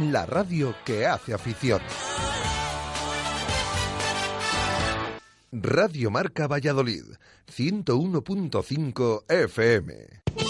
la radio que hace afición. Radio Marca Valladolid, 101.5 FM.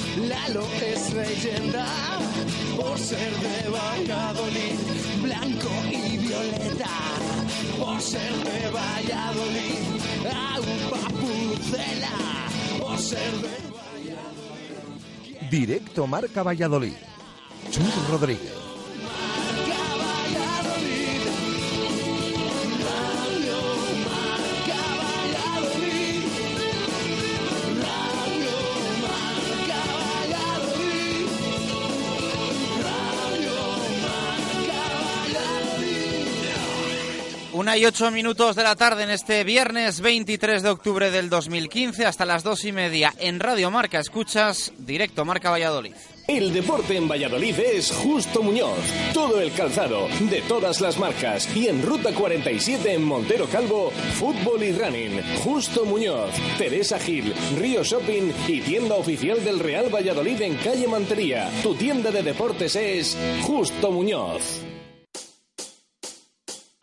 Lalo es leyenda. Por ser de Valladolid, blanco y violeta. Por ser de Valladolid, agua pucela. Por ser de Directo Marca Valladolid. Chus Rodríguez. Una y ocho minutos de la tarde en este viernes 23 de octubre del 2015 hasta las dos y media en Radio Marca escuchas directo Marca Valladolid. El deporte en Valladolid es Justo Muñoz. Todo el calzado, de todas las marcas. Y en Ruta 47 en Montero Calvo, fútbol y running. Justo Muñoz, Teresa Gil, Río Shopping y tienda oficial del Real Valladolid en calle Mantería. Tu tienda de deportes es Justo Muñoz.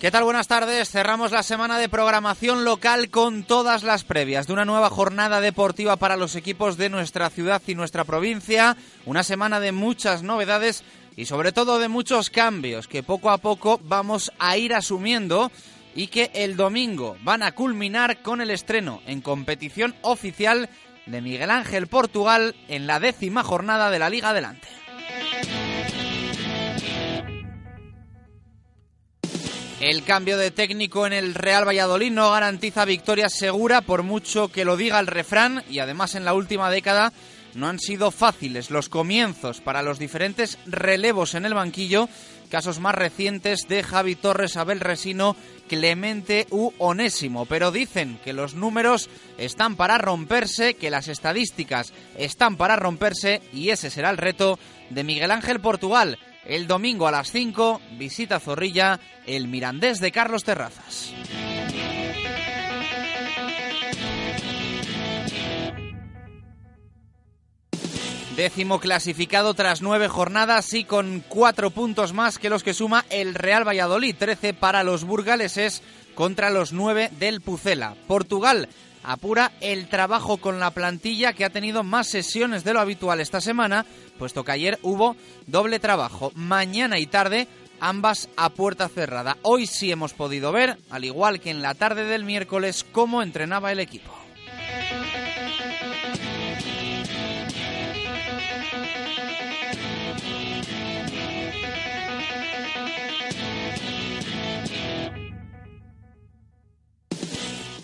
¿Qué tal? Buenas tardes. Cerramos la semana de programación local con todas las previas de una nueva jornada deportiva para los equipos de nuestra ciudad y nuestra provincia. Una semana de muchas novedades y sobre todo de muchos cambios que poco a poco vamos a ir asumiendo y que el domingo van a culminar con el estreno en competición oficial de Miguel Ángel Portugal en la décima jornada de la Liga Adelante. El cambio de técnico en el Real Valladolid no garantiza victoria segura por mucho que lo diga el refrán y además en la última década no han sido fáciles los comienzos para los diferentes relevos en el banquillo, casos más recientes de Javi Torres, Abel Resino, Clemente u Onésimo, pero dicen que los números están para romperse, que las estadísticas están para romperse y ese será el reto de Miguel Ángel Portugal. El domingo a las 5 visita Zorrilla el Mirandés de Carlos Terrazas. Décimo clasificado tras nueve jornadas y con cuatro puntos más que los que suma el Real Valladolid. Trece para los burgaleses contra los nueve del Pucela. Portugal apura el trabajo con la plantilla que ha tenido más sesiones de lo habitual esta semana, puesto que ayer hubo doble trabajo. Mañana y tarde ambas a puerta cerrada. Hoy sí hemos podido ver, al igual que en la tarde del miércoles, cómo entrenaba el equipo.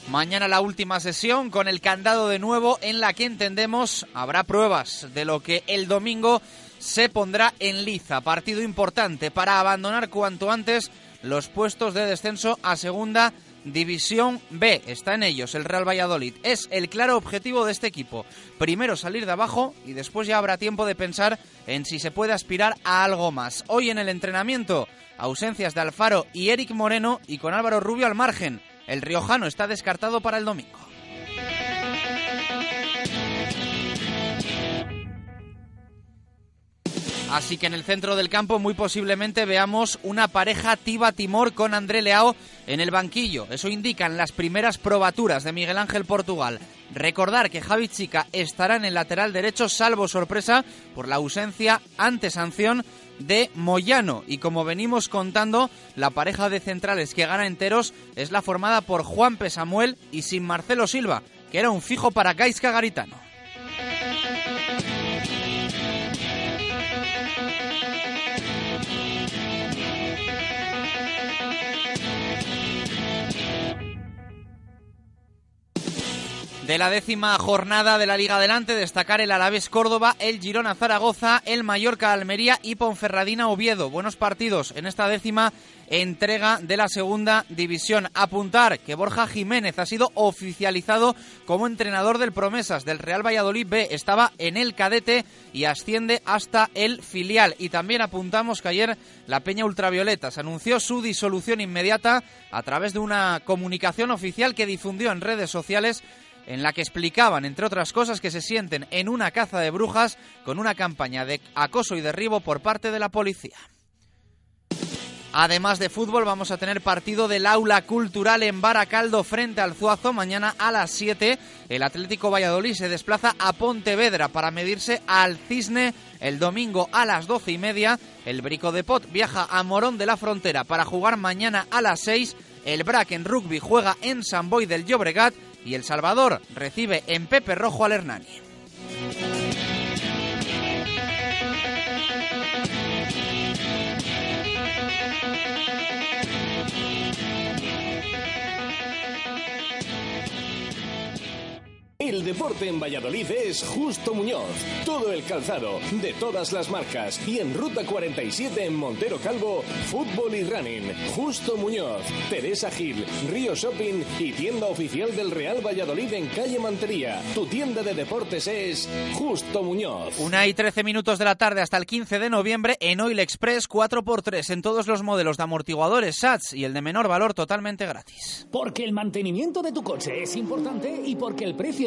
Mañana la última sesión con el candado de nuevo en la que entendemos habrá pruebas de lo que el domingo se pondrá en liza. Partido importante para abandonar cuanto antes los puestos de descenso a segunda División B. Está en ellos el Real Valladolid. Es el claro objetivo de este equipo. Primero salir de abajo y después ya habrá tiempo de pensar en si se puede aspirar a algo más. Hoy en el entrenamiento, ausencias de Alfaro y Eric Moreno y con Álvaro Rubio al margen. El riojano está descartado para el domingo. Así que en el centro del campo muy posiblemente veamos una pareja Tiba-Timor con André Leao en el banquillo. Eso indican las primeras probaturas de Miguel Ángel Portugal. Recordar que Javi Chica estará en el lateral derecho, salvo sorpresa por la ausencia ante sanción de Moyano. Y como venimos contando, la pareja de centrales que gana enteros es la formada por Juan Pesamuel y sin Marcelo Silva, que era un fijo para Gaisca Garitano. De la décima jornada de la Liga Adelante, destacar el Alavés Córdoba, el Girona Zaragoza, el Mallorca Almería y Ponferradina Oviedo. Buenos partidos en esta décima entrega de la segunda división. Apuntar que Borja Jiménez ha sido oficializado como entrenador del Promesas del Real Valladolid B. Estaba en el cadete y asciende hasta el filial. Y también apuntamos que ayer la Peña Ultravioleta se anunció su disolución inmediata a través de una comunicación oficial que difundió en redes sociales en la que explicaban, entre otras cosas, que se sienten en una caza de brujas con una campaña de acoso y derribo por parte de la policía. Además de fútbol, vamos a tener partido del aula cultural en Baracaldo frente al Zuazo. Mañana a las 7, el Atlético Valladolid se desplaza a Pontevedra para medirse al Cisne. El domingo a las 12 y media, el Brico de Pot viaja a Morón de la Frontera para jugar mañana a las 6. El Brac en rugby juega en San Boy del Llobregat y El Salvador recibe en Pepe Rojo al Hernani. El deporte en Valladolid es Justo Muñoz. Todo el calzado, de todas las marcas. Y en Ruta 47 en Montero Calvo, fútbol y running. Justo Muñoz, Teresa Gil, Río Shopping y tienda oficial del Real Valladolid en calle Mantería. Tu tienda de deportes es Justo Muñoz. Una y 13 minutos de la tarde hasta el 15 de noviembre en Oil Express 4x3 en todos los modelos de amortiguadores SATS y el de menor valor totalmente gratis. Porque el mantenimiento de tu coche es importante y porque el precio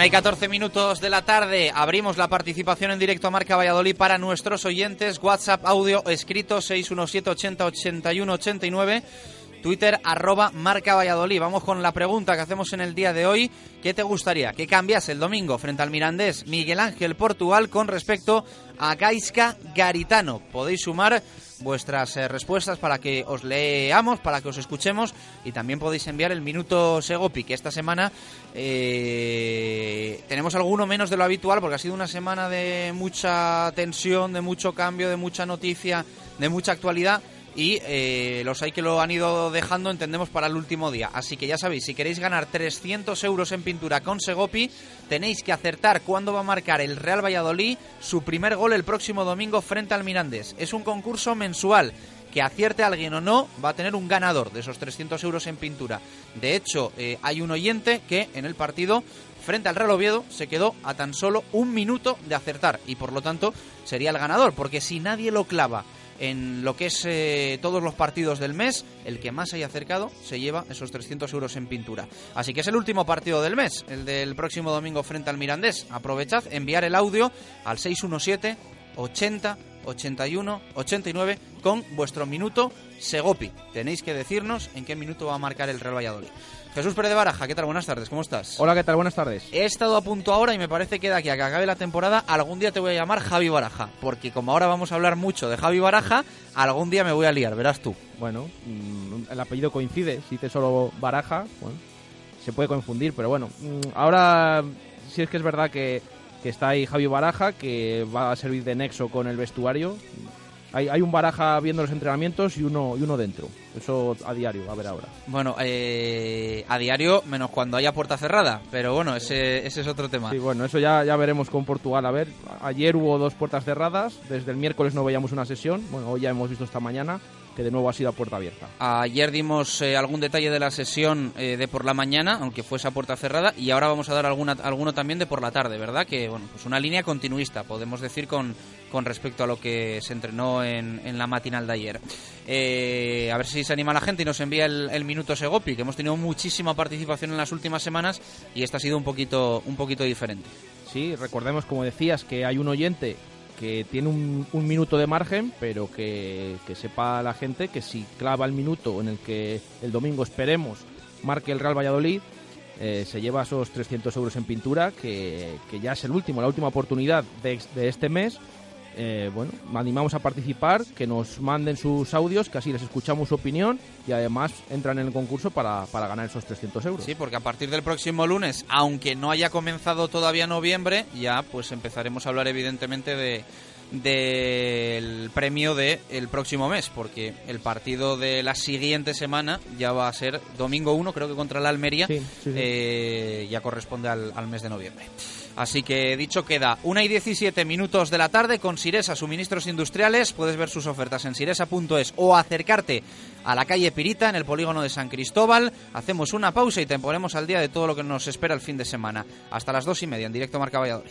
Una y 14 minutos de la tarde, abrimos la participación en directo a Marca Valladolid para nuestros oyentes. WhatsApp audio escrito 617 80 81 89. Twitter arroba Marca Valladolid. Vamos con la pregunta que hacemos en el día de hoy. ¿Qué te gustaría que cambiase el domingo frente al Mirandés Miguel Ángel Portugal con respecto a Gaisca Garitano? Podéis sumar vuestras eh, respuestas para que os leamos, para que os escuchemos y también podéis enviar el minuto Segopi, que esta semana eh, tenemos alguno menos de lo habitual porque ha sido una semana de mucha tensión, de mucho cambio, de mucha noticia, de mucha actualidad y eh, los hay que lo han ido dejando, entendemos, para el último día. Así que ya sabéis, si queréis ganar 300 euros en pintura con Segopi, tenéis que acertar cuándo va a marcar el Real Valladolid su primer gol el próximo domingo frente al Mirandés. Es un concurso mensual. Que acierte alguien o no, va a tener un ganador de esos 300 euros en pintura. De hecho, eh, hay un oyente que en el partido frente al Real Oviedo se quedó a tan solo un minuto de acertar y por lo tanto sería el ganador, porque si nadie lo clava en lo que es eh, todos los partidos del mes, el que más haya acercado se lleva esos 300 euros en pintura. Así que es el último partido del mes, el del próximo domingo frente al Mirandés. Aprovechad, enviar el audio al 617 80 81 89 con vuestro minuto Segopi. Tenéis que decirnos en qué minuto va a marcar el Real Valladolid. Jesús Pérez de Baraja, ¿qué tal? Buenas tardes, ¿cómo estás? Hola, ¿qué tal? Buenas tardes. He estado a punto ahora y me parece que de aquí a que acabe la temporada algún día te voy a llamar Javi Baraja, porque como ahora vamos a hablar mucho de Javi Baraja, algún día me voy a liar, verás tú. Bueno, mm, el apellido coincide, si dice solo Baraja, bueno, se puede confundir, pero bueno, mm, ahora sí es que es verdad que, que está ahí Javi Baraja, que va a servir de nexo con el vestuario. Hay, hay un Baraja viendo los entrenamientos y uno, y uno dentro. Eso a diario, a ver ahora. Bueno, eh, a diario, menos cuando haya puerta cerrada, pero bueno, ese, ese es otro tema. Sí, bueno, eso ya, ya veremos con Portugal. A ver, ayer hubo dos puertas cerradas, desde el miércoles no veíamos una sesión, bueno, hoy ya hemos visto esta mañana que de nuevo ha sido a puerta abierta. Ayer dimos eh, algún detalle de la sesión eh, de por la mañana, aunque fuese a puerta cerrada, y ahora vamos a dar alguna, alguno también de por la tarde, ¿verdad? Que, bueno, pues una línea continuista, podemos decir, con, con respecto a lo que se entrenó en, en la matinal de ayer. Eh, a ver si se anima la gente y nos envía el, el, minuto Segopi, que hemos tenido muchísima participación en las últimas semanas y esta ha sido un poquito, un poquito diferente. Sí, recordemos, como decías, que hay un oyente que tiene un, un minuto de margen, pero que, sepa la gente que si clava el minuto en el que el domingo esperemos marque el Real Valladolid, eh, se lleva esos 300 euros en pintura, que, ya es el último, la última oportunidad de este mes. Eh, bueno, animamos a participar, que nos manden sus audios, que así les escuchamos su opinión y además entran en el concurso para, para ganar esos 300 euros. Sí, porque a partir del próximo lunes, aunque no haya comenzado todavía noviembre, ya pues empezaremos a hablar evidentemente de del premio del el próximo mes, porque el partido de la siguiente semana ya va a ser domingo 1, creo que contra la Almería, sí, sí, sí. Eh, ya corresponde al, al mes de noviembre. Así que dicho queda, 1 y 17 minutos de la tarde con Siresa Suministros Industriales. Puedes ver sus ofertas en siresa.es o acercarte a la calle Pirita en el polígono de San Cristóbal. Hacemos una pausa y te ponemos al día de todo lo que nos espera el fin de semana. Hasta las dos y media en directo Marca Valladolid.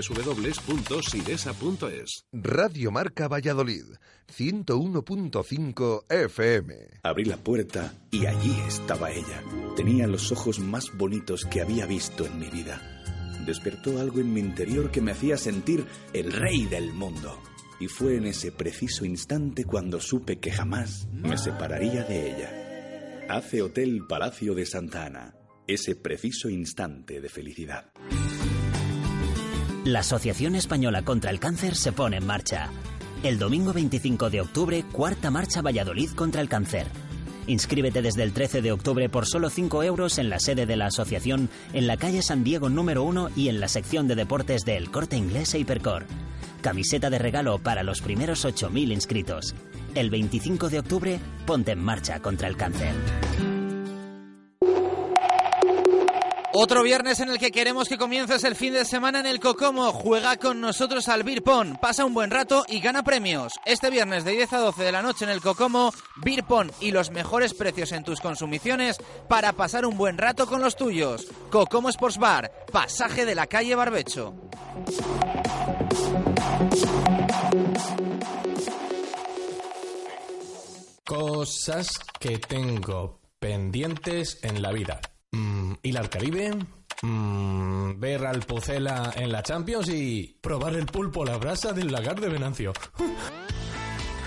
www.sidesa.es. Radio Marca Valladolid, 101.5 FM. Abrí la puerta y allí estaba ella. Tenía los ojos más bonitos que había visto en mi vida. Despertó algo en mi interior que me hacía sentir el rey del mundo. Y fue en ese preciso instante cuando supe que jamás me separaría de ella. Hace Hotel Palacio de Santa Ana. Ese preciso instante de felicidad. La Asociación Española contra el Cáncer se pone en marcha. El domingo 25 de octubre, cuarta marcha Valladolid contra el cáncer. Inscríbete desde el 13 de octubre por solo 5 euros en la sede de la asociación en la calle San Diego número 1 y en la sección de deportes de El Corte Inglés e Hipercor. Camiseta de regalo para los primeros 8.000 inscritos. El 25 de octubre, ponte en marcha contra el cáncer. Otro viernes en el que queremos que comiences el fin de semana en el Cocomo. Juega con nosotros al Beer Pong, pasa un buen rato y gana premios. Este viernes de 10 a 12 de la noche en el Cocomo, Beer Pong y los mejores precios en tus consumiciones para pasar un buen rato con los tuyos. Cocomo Sports Bar, pasaje de la calle Barbecho. Cosas que tengo pendientes en la vida. Mm, ¿Ir al Caribe? Mm, ver al Pucela en la Champions y probar el pulpo a la brasa del lagar de Venancio.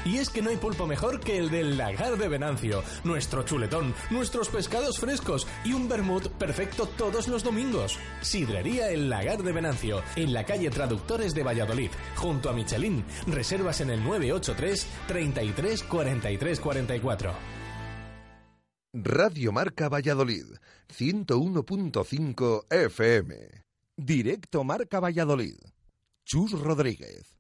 Y es que no hay pulpo mejor que el del lagar de Venancio, nuestro chuletón, nuestros pescados frescos y un vermut perfecto todos los domingos. Sidrería El Lagar de Venancio, en la calle Traductores de Valladolid, junto a Michelin. Reservas en el 983 33 43 44. Radio Marca Valladolid, 101.5 FM. Directo Marca Valladolid. Chus Rodríguez.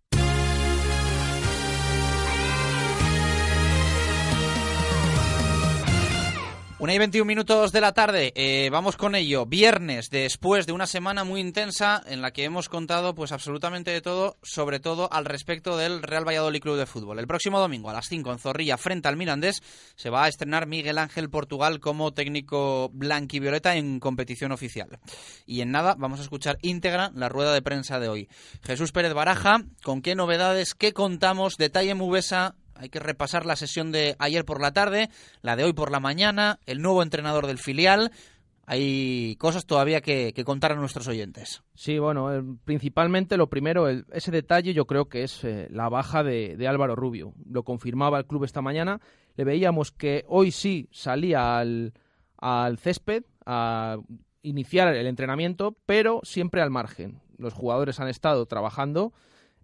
Una y 21 minutos de la tarde, eh, vamos con ello. Viernes, después de una semana muy intensa en la que hemos contado pues absolutamente de todo, sobre todo al respecto del Real Valladolid Club de Fútbol. El próximo domingo a las 5 en Zorrilla, frente al Mirandés, se va a estrenar Miguel Ángel Portugal como técnico blanquivioleta en competición oficial. Y en nada, vamos a escuchar íntegra la rueda de prensa de hoy. Jesús Pérez Baraja, ¿con qué novedades, qué contamos? Detalle Mubesa hay que repasar la sesión de ayer por la tarde, la de hoy por la mañana, el nuevo entrenador del filial. hay cosas todavía que, contar a nuestros oyentes. Sí, bueno, eh, principalmente lo primero, ese detalle yo creo que es eh, la baja de, Álvaro Rubio. Lo confirmaba el club esta mañana. Le veíamos que hoy sí salía al, al césped a iniciar el entrenamiento, pero siempre al margen. Los jugadores han estado trabajando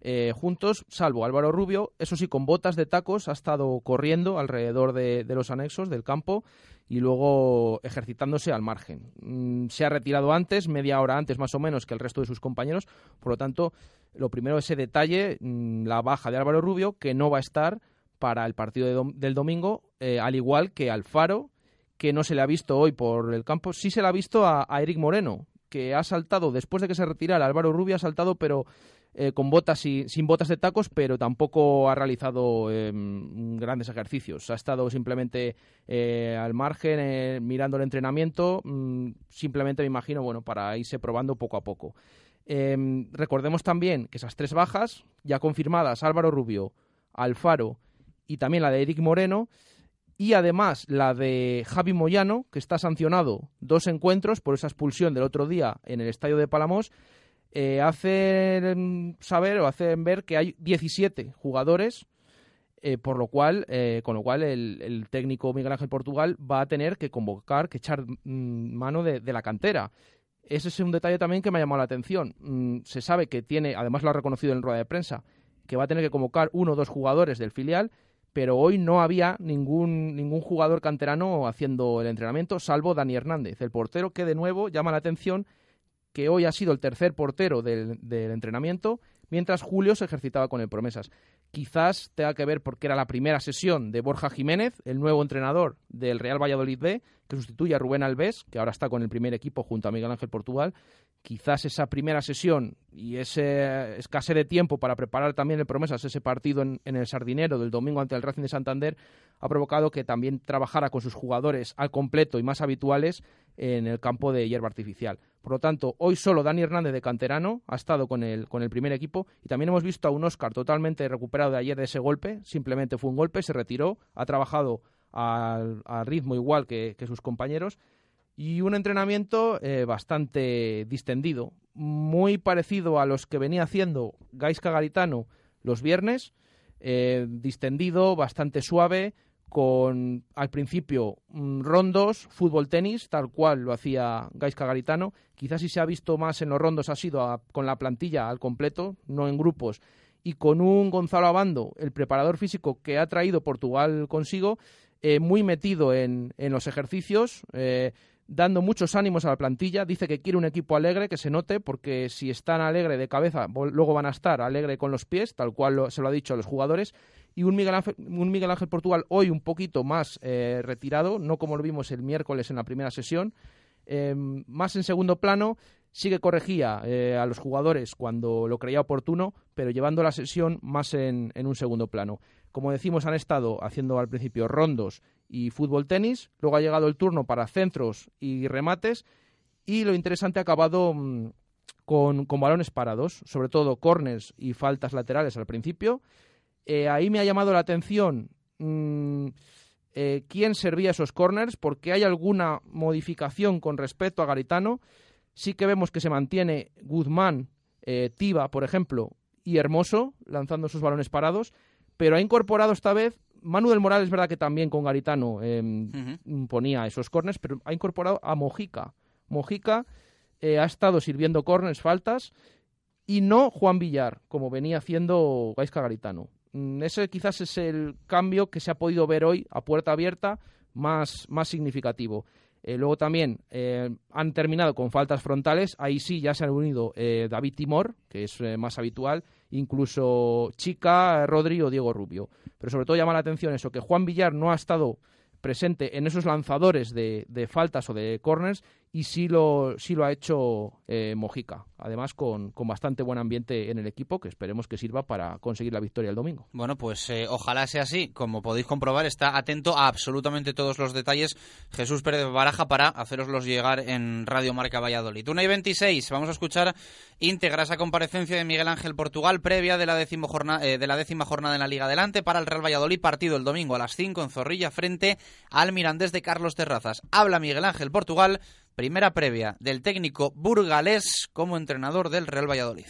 eh, juntos, salvo Álvaro Rubio, eso sí, con botas de tacos, ha estado corriendo alrededor de, los anexos del campo y luego ejercitándose al margen. Mm, se ha retirado antes, media hora antes más o menos que el resto de sus compañeros, por lo tanto, lo primero ese detalle, mm, la baja de Álvaro Rubio, que no va a estar para el partido del domingo, eh, al igual que Alfaro, que no se le ha visto hoy por el campo, sí se le ha visto a, a Eric Moreno, que ha saltado, después de que se retirara Álvaro Rubio, ha saltado, pero eh, con botas y sin botas de tacos, pero tampoco ha realizado em, grandes ejercicios. Ha estado simplemente eh, al margen, eh, mirando el entrenamiento, mm, simplemente me imagino, bueno, para irse probando poco a poco. Em, recordemos también que esas tres bajas, ya confirmadas, Álvaro Rubio, Alfaro y también la de Eric Moreno, y además la de Javi Moyano, que está sancionado dos encuentros por esa expulsión del otro día en el estadio de Palamos, eh, hacen saber o hacen ver que hay 17 jugadores, eh, por lo cual, eh, con lo cual el, técnico Miguel Ángel Portugal va a tener que convocar, que echar mm, mano de, la cantera. Ese es un detalle también que me ha llamado la atención. Mm, se sabe que tiene, además lo ha reconocido en rueda de prensa, que va a tener que convocar uno o dos jugadores del filial, pero hoy no había ningún, ningún jugador canterano haciendo el entrenamiento, salvo Dani Hernández, el portero que de nuevo llama la atención que hoy ha sido el tercer portero del, entrenamiento, mientras Julio se ejercitaba con el Promesas. Quizás tenga que ver porque era la primera sesión de Borja Jiménez, el nuevo entrenador del Real Valladolid B, que sustituye a Rubén Alves, que ahora está con el primer equipo junto a Miguel Ángel Portugal. Quizás esa primera sesión y ese escasez de tiempo para preparar también el Promesas, ese partido en, el Sardinero del domingo ante el Racing de Santander, ha provocado que también trabajara con sus jugadores al completo y más habituales en el campo de hierba artificial. Por lo tanto, hoy solo Dani Hernández de Canterano ha estado con el, con el primer equipo y también hemos visto a un Oscar totalmente recuperado de ayer de ese golpe, simplemente fue un golpe, se retiró, ha trabajado al, ritmo igual que, sus compañeros y un entrenamiento eh, bastante distendido, muy parecido a los que venía haciendo Gaisca Garitano los viernes, eh, distendido, bastante suave, con al principio mm, rondos, fútbol tenis, tal cual lo hacía Gaisca Garitano. Quizás si se ha visto más en los rondos ha sido con la plantilla al completo, no en grupos, y con un Gonzalo Abando, el preparador físico que ha traído Portugal consigo, eh, muy metido en, en los ejercicios. Eh, dando muchos ánimos a la plantilla. Dice que quiere un equipo alegre, que se note, porque si están alegre de cabeza, luego van a estar alegre con los pies, tal cual se lo ha dicho a los jugadores. Y un Miguel Ángel, Portugal hoy un poquito más eh, retirado, no como lo vimos el miércoles en la primera sesión, em, más en segundo plano. Sí que corregía eh, a los jugadores cuando lo creía oportuno, pero llevando la sesión más en un segundo plano. Como decimos, han estado haciendo al principio rondos y fútbol tenis. Luego ha llegado el turno para centros y remates. Y lo interesante ha acabado mm, con, balones parados, sobre todo corners y faltas laterales al principio. Eh, ahí me ha llamado la atención mm, eh, quién servía esos corners, porque hay alguna modificación con respecto a Garitano. Sí que vemos que se mantiene Guzmán, eh, Tiba, por ejemplo, y Hermoso lanzando sus balones parados, pero ha incorporado esta vez Manu del Moral es verdad que también con Garitano em, ponía esos corners, pero ha incorporado a Mojica. Mojica eh, ha estado sirviendo corners, faltas, y no Juan Villar, como venía haciendo Gaisca Garitano. Mm, ese quizás es el cambio que se ha podido ver hoy a puerta abierta más, más significativo. Eh, luego también eh, han terminado con faltas frontales. Ahí sí ya se han unido David Timor, que es más habitual, incluso Chica, Rodri o Diego Rubio. Pero sobre todo llama la atención eso, que Juan Villar no ha estado presente en esos lanzadores de, de faltas o de corners y sí lo, sí lo ha hecho eh, Mojica, además con, bastante buen ambiente en el equipo que esperemos que sirva para conseguir la victoria el domingo. Bueno, pues eh, ojalá sea así. Como podéis comprobar, está atento a absolutamente todos los detalles Jesús Pérez Baraja para haceroslos llegar en Radio Marca Valladolid. Una y 26, vamos a escuchar íntegra esa comparecencia de Miguel Ángel Portugal previa de la, décima jornada, eh, de la décima jornada en la Liga Adelante para el Real Valladolid, partido el domingo a las 5 en Zorrilla frente al Mirandés de Carlos Terrazas. Habla Miguel Ángel Portugal Primera previa del técnico burgalés como entrenador del Real Valladolid.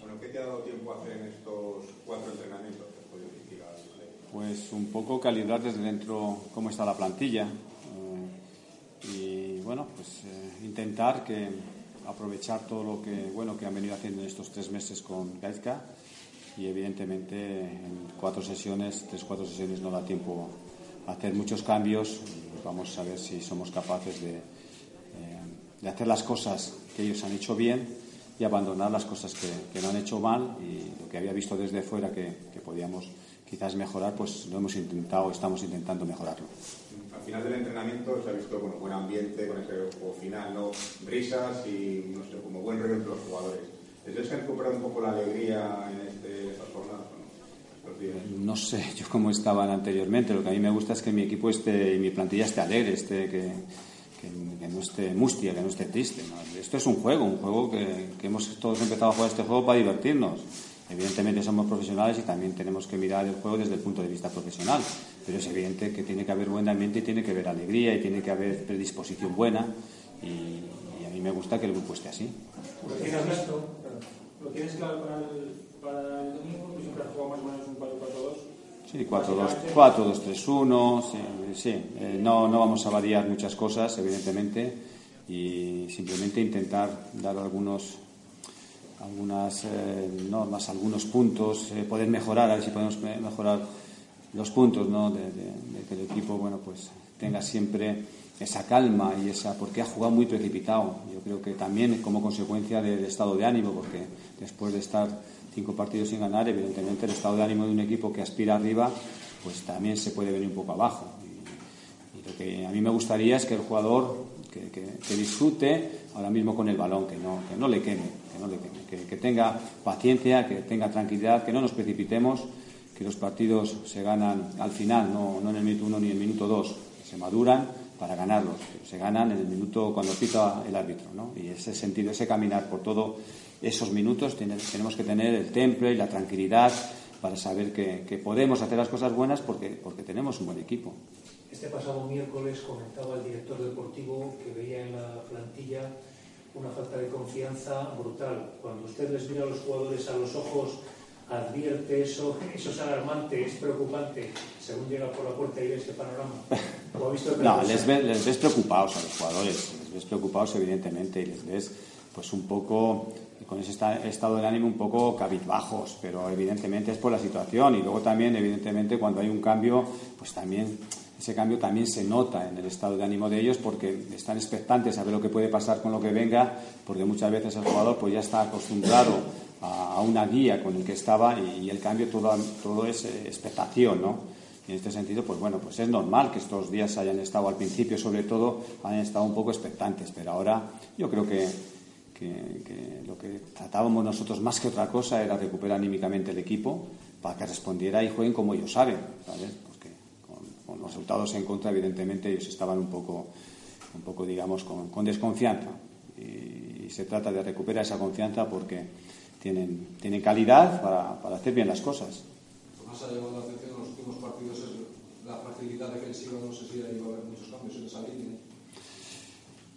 Bueno, ¿qué te ha dado tiempo a hacer en estos cuatro entrenamientos que has podido dirigir al Valladolid? Pues un poco calibrar desde dentro cómo está la plantilla eh, y bueno, pues eh, intentar que aprovechar todo lo que bueno que han venido haciendo en estos tres meses con Gaizka y evidentemente en cuatro sesiones, tres cuatro sesiones no da tiempo a hacer muchos cambios. Vamos a ver si somos capaces de, de hacer las cosas que ellos han hecho bien y abandonar las cosas que, que, no han hecho mal y lo que había visto desde fuera que, que podíamos quizás mejorar, pues lo hemos intentado, estamos intentando mejorarlo. Al final del entrenamiento se ha visto bueno, buen ambiente con ese juego final, ¿no? risas y no sé, como buen rollo entre los jugadores. ¿Desde se ha recuperado un poco la alegría en este, estas jornadas? ¿no? no sé yo cómo estaban anteriormente. Lo que a mí me gusta es que mi equipo esté y mi plantilla esté alegre, esté, que, que, que no esté mustia, que no esté triste. ¿no? Esto es un juego, un juego que, que hemos todos empezado a jugar este juego para divertirnos. Evidentemente somos profesionales y también tenemos que mirar el juego desde el punto de vista profesional, pero es evidente que tiene que haber buen ambiente y tiene que haber alegría y tiene que haber predisposición buena y, y a mí me gusta que el grupo esté así. ¿Lo tienes claro para el, para el domingo? ¿Siempre has jugado más o menos un 4-4-2? Sí, 4-2-3-1, sí. Eh, no, no vamos a variar muchas cosas, evidentemente, y simplemente intentar dar algunos algunas eh, normas, algunos puntos, eh, poder mejorar, a ver si podemos mejorar los puntos, ¿no? De, que el equipo, bueno, pues tenga siempre esa calma y esa, porque ha jugado muy precipitado. Yo creo que también como consecuencia del estado de ánimo, porque después de estar cinco partidos sin ganar, evidentemente el estado de ánimo de un equipo que aspira arriba, pues también se puede venir un poco abajo. Y, y lo que a mí me gustaría es que el jugador que, que, que disfrute ahora mismo con el balón, que no, que no le queme, que no le queme, que, que tenga paciencia, que tenga tranquilidad, que no nos precipitemos, que los partidos se ganan al final, no, no en el minuto uno ni en el minuto dos, se maduran para ganarlos, se ganan en el minuto cuando pita el árbitro, ¿no? Y ese sentido, ese caminar por todos esos minutos, tenemos que tener el temple y la tranquilidad para saber que, que podemos hacer las cosas buenas porque, porque tenemos un buen equipo. Este pasado miércoles comentaba el director deportivo que veía en la plantilla una falta de confianza brutal. Cuando usted les mira a los jugadores a los ojos, advierte eso, eso es alarmante, es preocupante, según llega por la puerta y ve este panorama. ¿Lo ha visto no, les les ves preocupados a los jugadores, les ves preocupados evidentemente y les ves pues un poco con ese estado de ánimo un poco cabizbajos, pero evidentemente es por la situación y luego también evidentemente cuando hay un cambio pues también ese cambio también se nota en el estado de ánimo de ellos porque están expectantes a ver lo que puede pasar con lo que venga, porque muchas veces el jugador pues ya está acostumbrado a, una guía con el que estaba y, y el cambio todo, todo es eh, expectación, ¿no? Y en este sentido, pues bueno, pues es normal que estos días hayan estado al principio, sobre todo, hayan estado un poco expectantes, pero ahora yo creo que, que, que lo que tratábamos nosotros más que otra cosa era recuperar anímicamente el equipo para que respondiera y jueguen como ellos saben, ¿sabes? con los resultados en contra, evidentemente ellos estaban un poco, un poco digamos, con, con desconfianza. Y, y, se trata de recuperar esa confianza porque tienen, tienen calidad para, para hacer bien las cosas. Lo más ha llamado la atención en los últimos partidos la fragilidad defensiva. No sé si ahí va a haber muchos cambios en esa línea.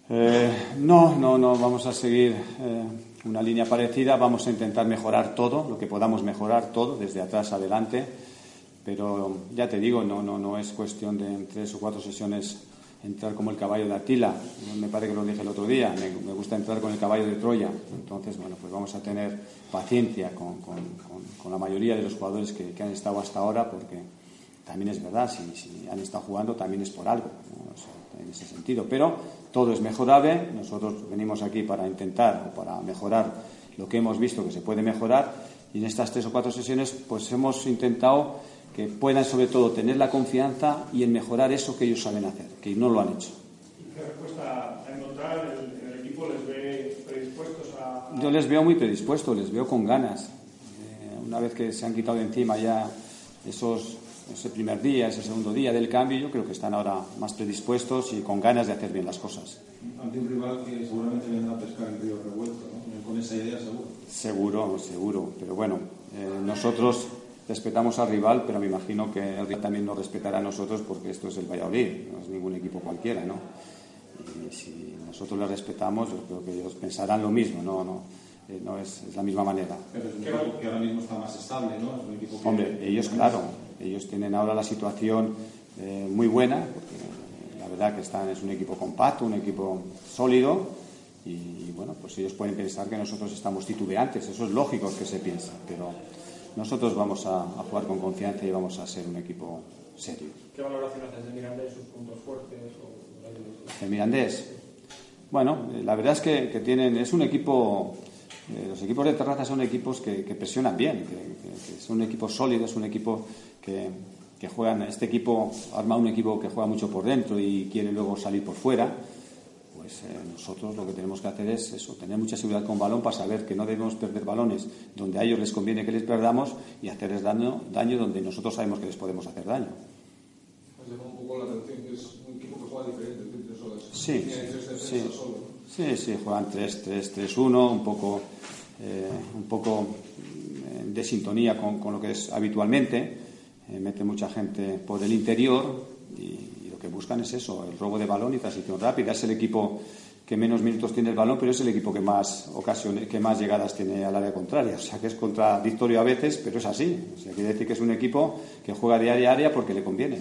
Eh, no, no, no, vamos a seguir eh, una línea parecida. Vamos a intentar mejorar todo, lo que podamos mejorar todo, desde atrás adelante pero ya te digo, no, no, no es cuestión de en tres o cuatro sesiones entrar como el caballo de Atila. Me parece que lo dije el otro día, me, gusta entrar con el caballo de Troya. Entonces, bueno, pues vamos a tener paciencia con, con, la mayoría de los jugadores que, que, han estado hasta ahora, porque también es verdad, si, han estado jugando también es por algo, ¿no? En ese sentido. Pero todo es mejorable, nosotros venimos aquí para intentar o para mejorar lo que hemos visto que se puede mejorar y en estas tres o cuatro sesiones pues hemos intentado que puedan sobre todo tener la confianza y en mejorar eso que ellos saben hacer, que no lo han hecho. ¿Y qué respuesta a encontrar en el, el equipo les ve predispuestos a, a... Yo les veo muy predispuestos, les veo con ganas. Eh, una vez que se han quitado de encima ya esos, ese primer día, ese segundo día del cambio, yo creo que están ahora más predispuestos y con ganas de hacer bien las cosas. Ante un rival que seguramente vendrá a pescar el río revuelto, ¿no? con esa idea seguro. Seguro, seguro. Pero bueno, eh, nosotros respetamos al rival, pero me imagino que el rival también nos respetará a nosotros porque esto es el Valladolid, no es ningún equipo cualquiera, ¿no? Y si nosotros les respetamos, yo creo que ellos pensarán lo mismo, no, no, eh, no es, es la misma manera. Pero es un equipo que ahora mismo está más estable, ¿no? Es un equipo que- Hombre, ellos, claro, ellos tienen ahora la situación eh, muy buena, porque eh, la verdad que están, es un equipo compacto, un equipo sólido, y bueno, pues ellos pueden pensar que nosotros estamos titubeantes, eso es lógico que se piensa, pero nosotros vamos a, a jugar con confianza y vamos a ser un equipo serio. ¿Qué valoración haces de Mirandés, sus puntos fuertes? O... El Mirandés. Bueno, eh, la verdad es que, que tienen, es un equipo, los equipos de terraza son equipos que, que presionan bien, que, que- que son equipos sólidos, un equipo que, juegan, este equipo arma un equipo que juega mucho por dentro y quiere luego salir por fuera. Pues eh, nosotros lo que tenemos que hacer es eso, tener mucha seguridad con balón para saber que no debemos perder balones donde a ellos les conviene que les perdamos y hacerles daño, daño donde nosotros sabemos que les podemos hacer daño. Un poco la atención que es un equipo que juega diferente. Sí, sí, sí, juegan 3-3-3-1, un poco, eh, un poco eh, de sintonía con, con lo que es habitualmente. Eh, mete mucha gente por el interior y, y lo que buscan es eso, el robo de balón y transición rápida. Es el equipo que menos minutos tiene el balón, pero es el equipo que más ocasiones, que más llegadas tiene al área contraria. O sea que es contradictorio a veces, pero es así. O sea, quiere decir que es un equipo que juega de área a área porque le conviene.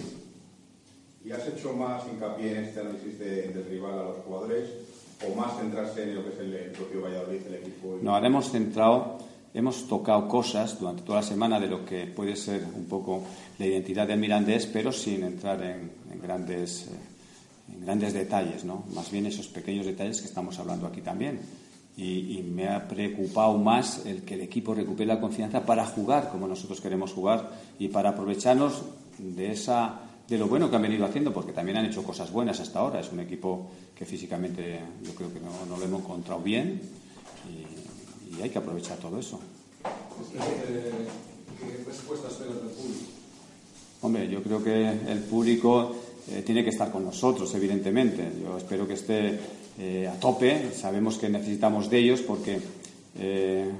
¿Y has hecho más hincapié en este análisis de- del rival a los jugadores o más centrarse en lo que es el, el propio Valladolid, el equipo? y- No, ahora hemos centrado, hemos tocado cosas durante toda la semana de lo que puede ser un poco la identidad del Mirandés, pero sin entrar en, en grandes, eh, en grandes detalles, ¿no? Más bien esos pequeños detalles que estamos hablando aquí también. Y, y me ha preocupado más el que el equipo recupere la confianza para jugar como nosotros queremos jugar y para aprovecharnos de esa de lo bueno que han venido haciendo, porque también han hecho cosas buenas hasta ahora. Es un equipo que físicamente yo creo que no, no lo hemos encontrado bien y, y hay que aprovechar todo eso. ¿Qué respuesta esperas del público? Hombre, yo creo que el público eh, tiene que estar con nosotros, evidentemente. Yo espero que esté eh, a tope. Sabemos que necesitamos de ellos porque eh,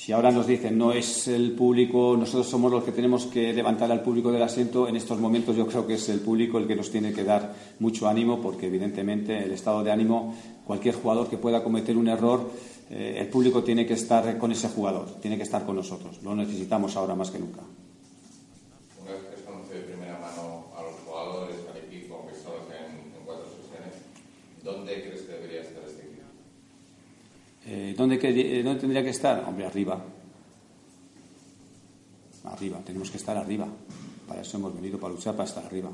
si ahora nos dicen no es el público, nosotros somos los que tenemos que levantar al público del asiento, en estos momentos yo creo que es el público el que nos tiene que dar mucho ánimo porque evidentemente el estado de ánimo, cualquier jugador que pueda cometer un error, eh, el público tiene que estar con ese jugador, tiene que estar con nosotros. Lo necesitamos ahora más que nunca. Una vez que de primera mano a los jugadores, al equipo, que en, cuatro sesiones, ¿dónde crees que debería estar? Eh, ¿dónde, que- eh, ¿Dónde tendría que estar? Hombre, arriba. Arriba, tenemos que estar arriba. Para eso hemos venido, para luchar, para estar arriba.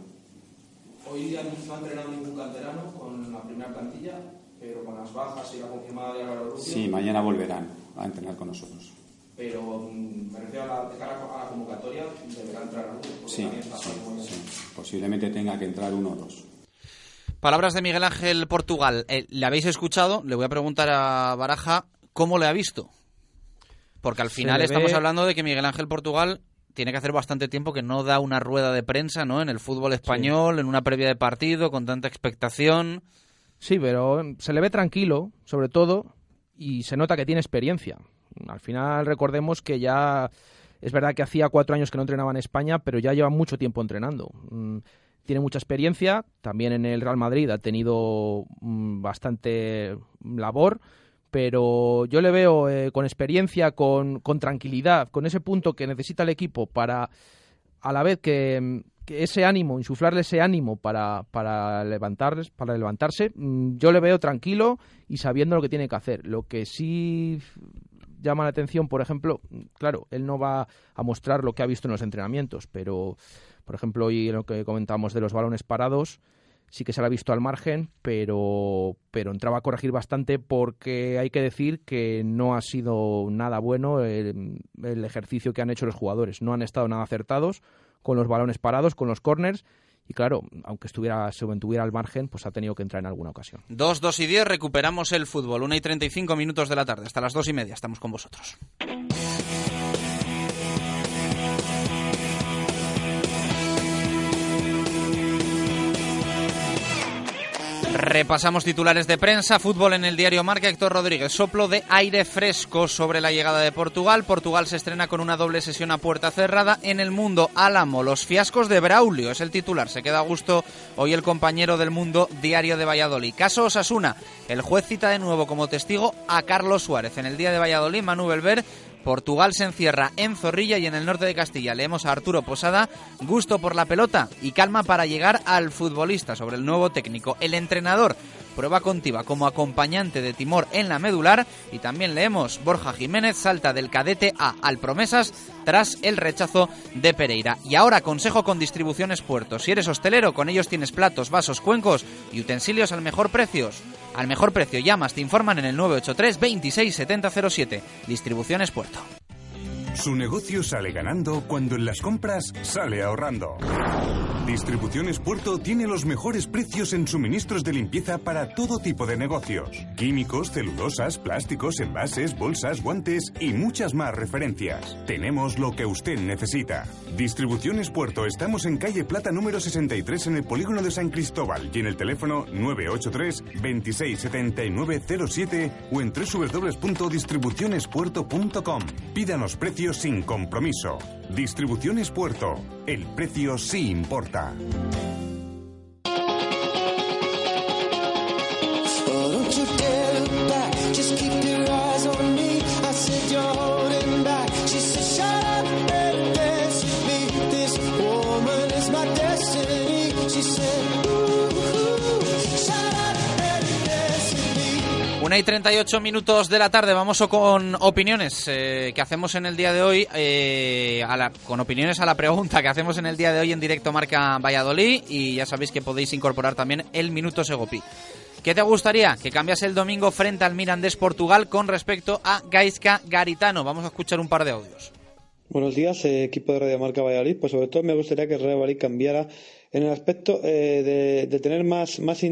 Hoy día no ha entrenado ningún canterano con la primera plantilla, pero con las bajas y la confirmada de Álvaro Rubio. Sí, mañana volverán a entrenar con nosotros. Pero mm, me refiero a la, de cara a la convocatoria, deberá entrar alguno. sí. Posiblemente tenga que entrar uno o dos. Palabras de Miguel Ángel Portugal. Eh, ¿Le habéis escuchado? Le voy a preguntar a Baraja cómo le ha visto. Porque al final estamos ve- hablando de que Miguel Ángel Portugal tiene que hacer bastante tiempo que no da una rueda de prensa ¿no? en el fútbol español, en una previa de partido, con tanta expectación. Sí, pero se le ve tranquilo, sobre todo, y se nota que tiene experiencia. Al final recordemos que ya es verdad que hacía cuatro años que no entrenaba en España, pero ya lleva mucho tiempo entrenando. Mm, Tiene mucha experiencia, también en el Real Madrid ha tenido mm, bastante labor, pero yo le veo eh, con experiencia, con, tranquilidad, con ese punto que necesita el equipo para a la vez que, que ese ánimo, insuflarle ese ánimo para, para, levantarles, para levantarse, mm, yo le veo tranquilo y sabiendo lo que tiene que hacer. Lo que sí llama la atención, por ejemplo, claro, él no va a mostrar lo que ha visto en los entrenamientos, pero, por ejemplo, hoy lo que comentamos de los balones parados, sí que se le ha visto al margen, pero, pero entraba a corregir bastante porque hay que decir que no ha sido nada bueno el, el ejercicio que han hecho los jugadores. No han estado nada acertados con los balones parados, con los corners. Y claro, aunque estuviera, se mantuviera al margen, pues ha tenido que entrar en alguna ocasión. 2, 2 y 10, recuperamos el fútbol. 1 y 35 minutos de la tarde, hasta las 2 y media. Estamos con vosotros. Repasamos titulares de prensa, fútbol en el diario Marca, Héctor Rodríguez, soplo de aire fresco sobre la llegada de Portugal. Portugal se estrena con una doble sesión a puerta cerrada en el mundo Álamo. Los fiascos de Braulio es el titular. Se queda a gusto hoy el compañero del mundo diario de Valladolid. Caso Osasuna, el juez cita de nuevo como testigo a Carlos Suárez. En el día de Valladolid, Manu Belver Portugal se encierra en Zorrilla y en el norte de Castilla. Leemos a Arturo Posada, gusto por la pelota y calma para llegar al futbolista sobre el nuevo técnico. El entrenador prueba contiva como acompañante de Timor en la medular y también leemos Borja Jiménez salta del cadete A al promesas tras el rechazo de Pereira. Y ahora consejo con distribuciones puertos. Si eres hostelero, con ellos tienes platos, vasos, cuencos y utensilios al mejor precios. Al mejor precio llamas, te informan en el 983 26 7007. Distribuciones Puerto. Su negocio sale ganando cuando en las compras sale ahorrando. Distribuciones Puerto tiene los mejores precios en suministros de limpieza para todo tipo de negocios. Químicos, celulosas, plásticos, envases, bolsas, guantes y muchas más referencias. Tenemos lo que usted necesita. Distribuciones Puerto, estamos en calle Plata número 63 en el polígono de San Cristóbal y en el teléfono 983 267907 o en www.distribucionespuerto.com. Pídanos precios sin compromiso. Distribuciones Puerto. El precio sí importa. Una y 38 minutos de la tarde, vamos con opiniones eh, que hacemos en el día de hoy, eh, con opiniones a la pregunta que hacemos en el día de hoy en directo Marca Valladolid y ya sabéis que podéis incorporar también el Minuto Segopi. ¿Qué te gustaría? Que cambiase el domingo frente al Mirandés Portugal con respecto a Gaisca Garitano. Vamos a escuchar un par de audios. Buenos días, eh, equipo de Radio Marca Valladolid. Pues sobre todo me gustaría que el Real Valladolid cambiara en el aspecto de, de, tener más, más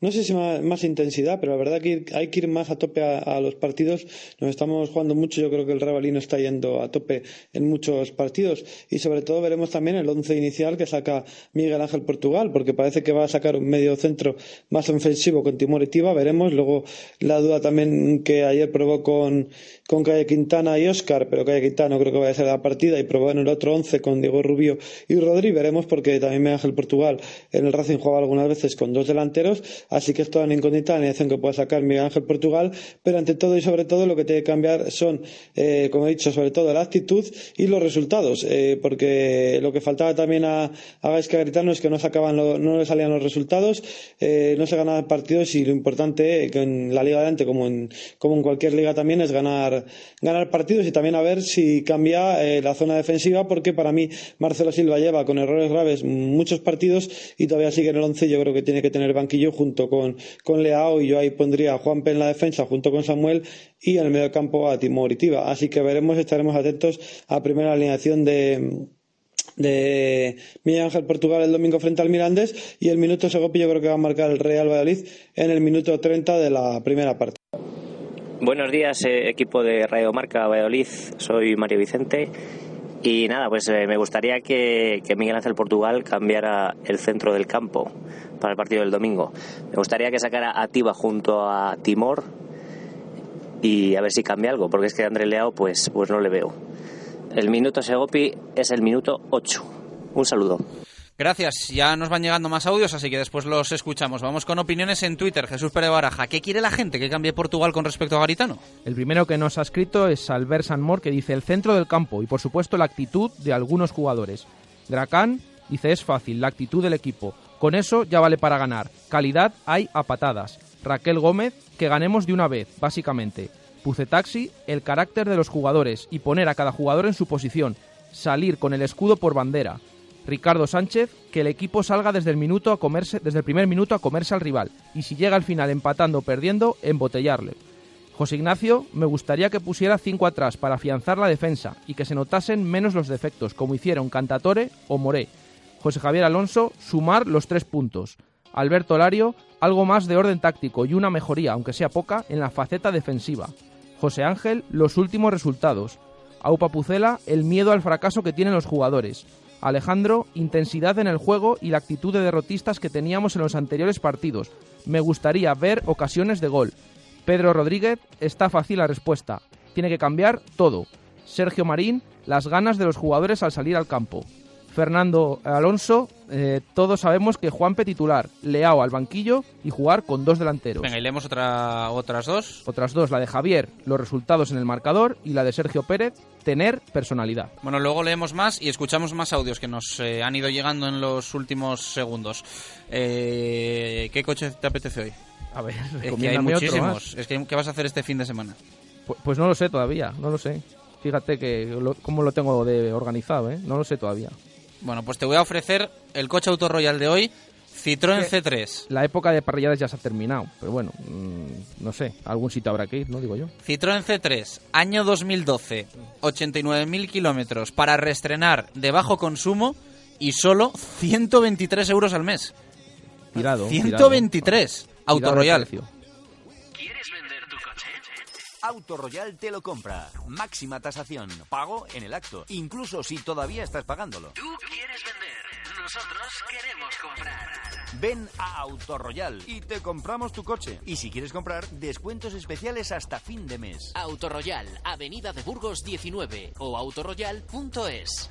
no sé si más, intensidad, pero la verdad que hay que ir más a tope a, los partidos. Nos estamos jugando mucho, yo creo que el Real no está yendo a tope en muchos partidos y sobre todo veremos también el once inicial que saca Miguel Ángel Portugal, porque parece que va a sacar un medio centro más ofensivo con Timor veremos. Luego la duda también que ayer probó con, con Calle Quintana y Óscar, pero Calle Quintana no creo que vaya a ser la partida y probó en el otro once con Diego Rubio y Rodri, veremos porque también Miguel Ángel Portugal en el Racing jugaba algunas veces con dos delanteros Así que es toda una incógnita la que pueda sacar Miguel Ángel Portugal, pero ante todo y sobre todo lo que tiene que cambiar son, eh, como he dicho, sobre todo la actitud y los resultados, eh, porque lo que faltaba también a, a Gaisca Gritano es que no, sacaban no le salían los resultados, eh, no se ganaban partidos y lo importante que en la Liga adelante, como en, como en cualquier liga también, es ganar, ganar partidos y también a ver si cambia la zona defensiva, porque para mí Marcelo Silva lleva con errores graves muchos partidos y todavía sigue en el once, yo creo que tiene que tener banquillo junto con, con Leao y yo ahí pondría a Juanpe en la defensa junto con Samuel y en el medio campo a Timor y. Así que veremos, estaremos atentos a primera alineación de de Miguel Ángel Portugal el domingo frente al Mirandés y el minuto Segopi yo creo que va a marcar el Real Valladolid en el minuto 30 de la primera parte. Buenos días, eh, equipo de Radio Marca Valladolid. Soy Mario Vicente y nada, pues eh, me gustaría que, Miguel Ángel Portugal cambiara el centro del campo para el partido del domingo. Me gustaría que sacara a Tiba junto a Timor y a ver si cambia algo, porque es que André Leao pues, pues no le veo. El minuto Segopi es el minuto 8. Un saludo. Gracias. Ya nos van llegando más audios, así que después los escuchamos. Vamos con opiniones en Twitter. Jesús Pérez Baraja. ¿Qué quiere la gente que cambie Portugal con respecto a Garitano? El primero que nos ha escrito es Albert Sanmor, que dice el centro del campo y, por supuesto, la actitud de algunos jugadores. Gracán dice es fácil, la actitud del equipo. Con eso ya vale para ganar. Calidad hay a patadas. Raquel Gómez, que ganemos de una vez, básicamente. Pucetaxi, el carácter de los jugadores y poner a cada jugador en su posición. Salir con el escudo por bandera. Ricardo Sánchez, que el equipo salga desde el, minuto a comerse, desde el primer minuto a comerse al rival y si llega al final empatando o perdiendo, embotellarle. José Ignacio, me gustaría que pusiera cinco atrás para afianzar la defensa y que se notasen menos los defectos, como hicieron Cantatore o Moré. José Javier Alonso, sumar los tres puntos. Alberto Lario, algo más de orden táctico y una mejoría, aunque sea poca, en la faceta defensiva. José Ángel, los últimos resultados. Aupa Pucela, el miedo al fracaso que tienen los jugadores. Alejandro, intensidad en el juego y la actitud de derrotistas que teníamos en los anteriores partidos. Me gustaría ver ocasiones de gol. Pedro Rodríguez, está fácil la respuesta. Tiene que cambiar todo. Sergio Marín, las ganas de los jugadores al salir al campo. Fernando Alonso, eh, todos sabemos que Juanpe titular, Leao al banquillo y jugar con dos delanteros. Venga, y leemos otra, otras dos. Otras dos, la de Javier, los resultados en el marcador y la de Sergio Pérez, tener personalidad. Bueno, luego leemos más y escuchamos más audios que nos eh, han ido llegando en los últimos segundos. Eh, ¿Qué coche te apetece hoy? A ver, Es que hay muchísimos. Es que, ¿Qué vas a hacer este fin de semana? Pu- Pues no lo sé todavía, no lo sé. Fíjate que lo, cómo lo tengo de organizado, ¿eh? No lo sé todavía. Bueno, pues te voy a ofrecer el coche Auto Royal de hoy, Citroën Que- C3. La época de parrilladas ya se ha terminado, pero bueno, mm, no sé, algún sitio habrá que ir, ¿no? Digo yo. Citroën C3, año 2012, 89.000 kilómetros para reestrenar de bajo consumo y solo 123 euros al mes. Tirado. 123, tirado. Auto Tirado Royal. Auto Royal te lo compra. Máxima tasación. Pago en el acto. Incluso si todavía estás pagándolo. Tú quieres vender, nosotros queremos comprar. Ven a Auto Royal y te compramos tu coche. Y si quieres comprar, descuentos especiales hasta fin de mes. Autoroyal, Avenida de Burgos 19 o autoroyal.es.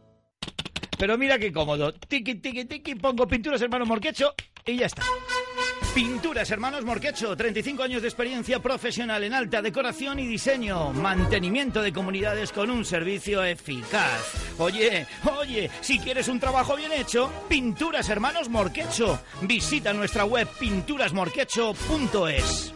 Pero mira qué cómodo. Tiki, tiki, tiki, pongo pinturas hermanos Morquecho y ya está. Pinturas Hermanos Morquecho, 35 años de experiencia profesional en alta decoración y diseño, mantenimiento de comunidades con un servicio eficaz. Oye, oye, si quieres un trabajo bien hecho, Pinturas Hermanos Morquecho. Visita nuestra web pinturasmorquecho.es.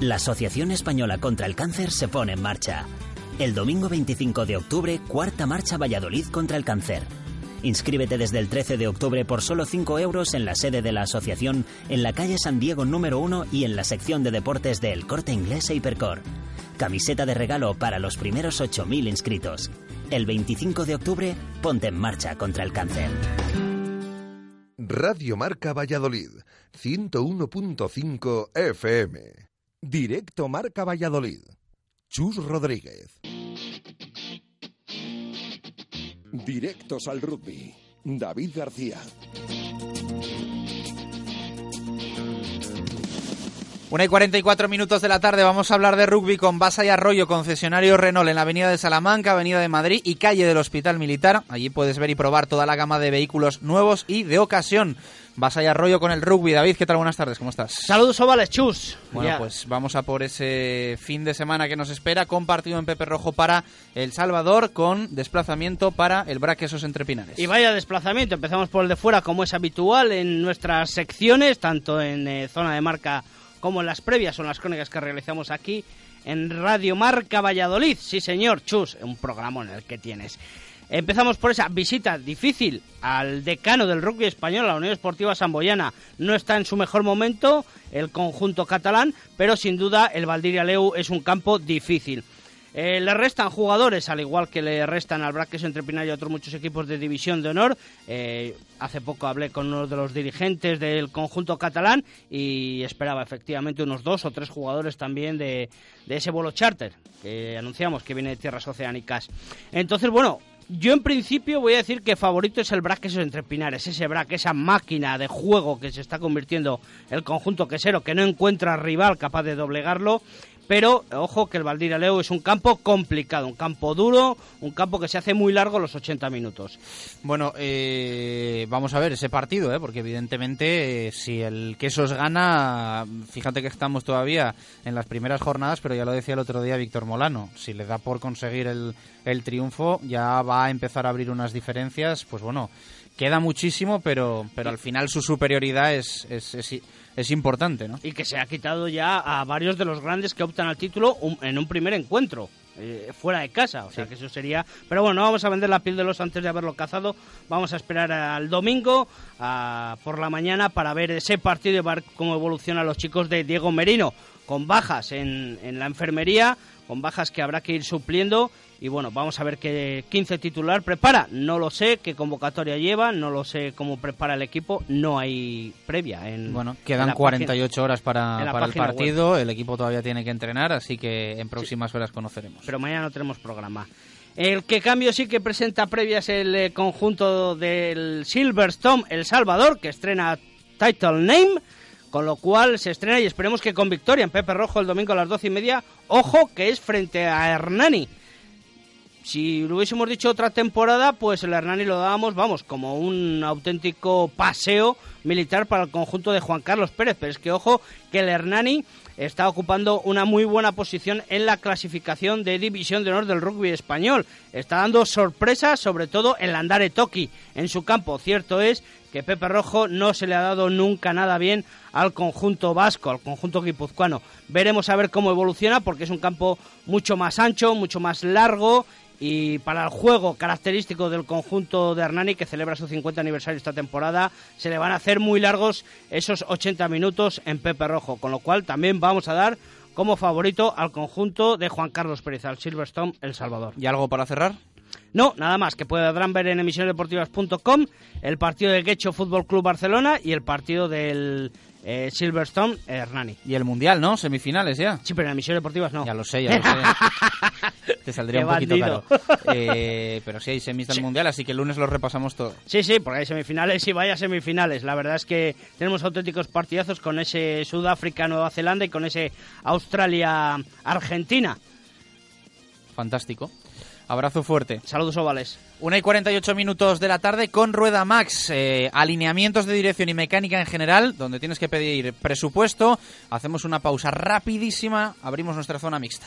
La Asociación Española contra el Cáncer se pone en marcha. El domingo 25 de octubre, cuarta marcha Valladolid contra el cáncer. Inscríbete desde el 13 de octubre por solo 5 euros en la sede de la asociación, en la calle San Diego número 1 y en la sección de deportes de El Corte Inglés e Hipercor. Camiseta de regalo para los primeros 8.000 inscritos. El 25 de octubre, ponte en marcha contra el cáncer. Radio Marca Valladolid, 101.5 FM. Directo Marca Valladolid. Chus Rodríguez. Directos al rugby. David García. Una y 44 minutos de la tarde vamos a hablar de rugby con Basa y Arroyo, concesionario Renault en la Avenida de Salamanca, Avenida de Madrid y calle del Hospital Militar. Allí puedes ver y probar toda la gama de vehículos nuevos y de ocasión. Basa y Arroyo con el rugby. David, ¿qué tal? Buenas tardes, ¿cómo estás? Saludos ovales, chus. Bueno, Ya. pues vamos a por ese fin de semana que nos espera, con partido en Pepe Rojo para El Salvador, con desplazamiento para el Braquesos entre Pinares. Y vaya desplazamiento, empezamos por el de fuera como es habitual en nuestras secciones, tanto en eh, zona de marca como en las previas o en las crónicas que realizamos aquí en Radio Marca Valladolid. Sí, señor, chus, un programa en el que tienes. Empezamos por esa visita difícil al decano del rugby español, la Unión Esportiva Samboyana. No está en su mejor momento el conjunto catalán, pero sin duda el Valdiria Leu es un campo difícil. Eh, le restan jugadores, al igual que le restan al Braques entre Pinar y otros muchos equipos de División de Honor. Eh, hace poco hablé con uno de los dirigentes del conjunto catalán y esperaba efectivamente unos dos o tres jugadores también de, de ese vuelo charter que anunciamos que viene de tierras oceánicas. Entonces, bueno, yo en principio voy a decir que favorito es el Braques entre Pinares, ese Braque, esa máquina de juego que se está convirtiendo el conjunto quesero, que no encuentra rival capaz de doblegarlo. Pero ojo que el Valdiraleu es un campo complicado, un campo duro, un campo que se hace muy largo los 80 minutos. Bueno, eh, vamos a ver ese partido, ¿eh? porque evidentemente eh, si el Quesos gana, fíjate que estamos todavía en las primeras jornadas, pero ya lo decía el otro día Víctor Molano, si le da por conseguir el, el triunfo ya va a empezar a abrir unas diferencias, pues bueno, queda muchísimo, pero, pero al final su superioridad es, es, es, es importante, ¿no? Y que se ha quitado ya a varios de los grandes que optan al título en un primer encuentro. eh, fuera de casa, o sea que eso sería. Pero bueno, no vamos a vender la piel del oso antes de haberlo cazado. Vamos a esperar al domingo a- por la mañana para ver ese partido y ver cómo evolucionan los chicos de Diego Merino, con bajas en, en la enfermería, con bajas que habrá que ir supliendo. Y bueno, vamos a ver qué 15 titular prepara. No lo sé, qué convocatoria lleva, no lo sé cómo prepara el equipo. No hay previa. En, Bueno, en quedan la 48 página- horas para, en para el web. partido, el equipo todavía tiene que entrenar, así que en próximas horas conoceremos. pero mañana no tenemos programa. El que cambio sí que presenta previas el eh, conjunto del Silverstone El Salvador, que estrena Title Name, con lo cual se estrena y esperemos que con victoria en Pepe Rojo el domingo a las doce y media. Ojo, que es frente a Hernani. Si lo hubiésemos dicho otra temporada, pues el Hernani lo dábamos, vamos, como un auténtico paseo militar para el conjunto de Juan Carlos Pérez. Pero es que, ojo, que el Hernani está ocupando una muy buena posición en la clasificación de División de Honor del rugby español. Está dando sorpresas, sobre todo en Landare Toki, en su campo. Cierto es que Pepe Rojo no se le ha dado nunca nada bien al conjunto vasco, al conjunto guipuzcoano. Veremos a ver cómo evoluciona, porque es un campo mucho más ancho, mucho más largo y para el juego característico del conjunto de Hernani, que celebra su 50 aniversario esta temporada, se le van a hacer muy largos esos 80 minutos en Pepe Rojo, con lo cual también vamos a dar como favorito al conjunto de Juan Carlos Pérez, al Silverstone El Salvador. ¿Y algo para cerrar? No, nada más, que podrán ver en emisionesdeportivas.com el partido del Guecho Fútbol Club Barcelona y el partido del eh, Silverstone Hernani. Y el Mundial, ¿no? Semifinales ya. Sí, pero en emisiones deportivas no. Ya lo sé, ya lo sé. Te saldría Qué un poquito bandido. caro. Eh, pero sí hay semis del Mundial, así que el lunes lo repasamos todo. Sí, sí, porque hay semifinales y vaya semifinales. La verdad es que tenemos auténticos partidazos con ese Sudáfrica-Nueva Zelanda y con ese Australia-Argentina. Fantástico. Abrazo fuerte. Saludos ovales. Una y 48 minutos de la tarde con Rueda Max. eh, alineamientos de dirección y mecánica en general, donde tienes que pedir presupuesto. Hacemos una pausa rapidísima. Abrimos nuestra zona mixta.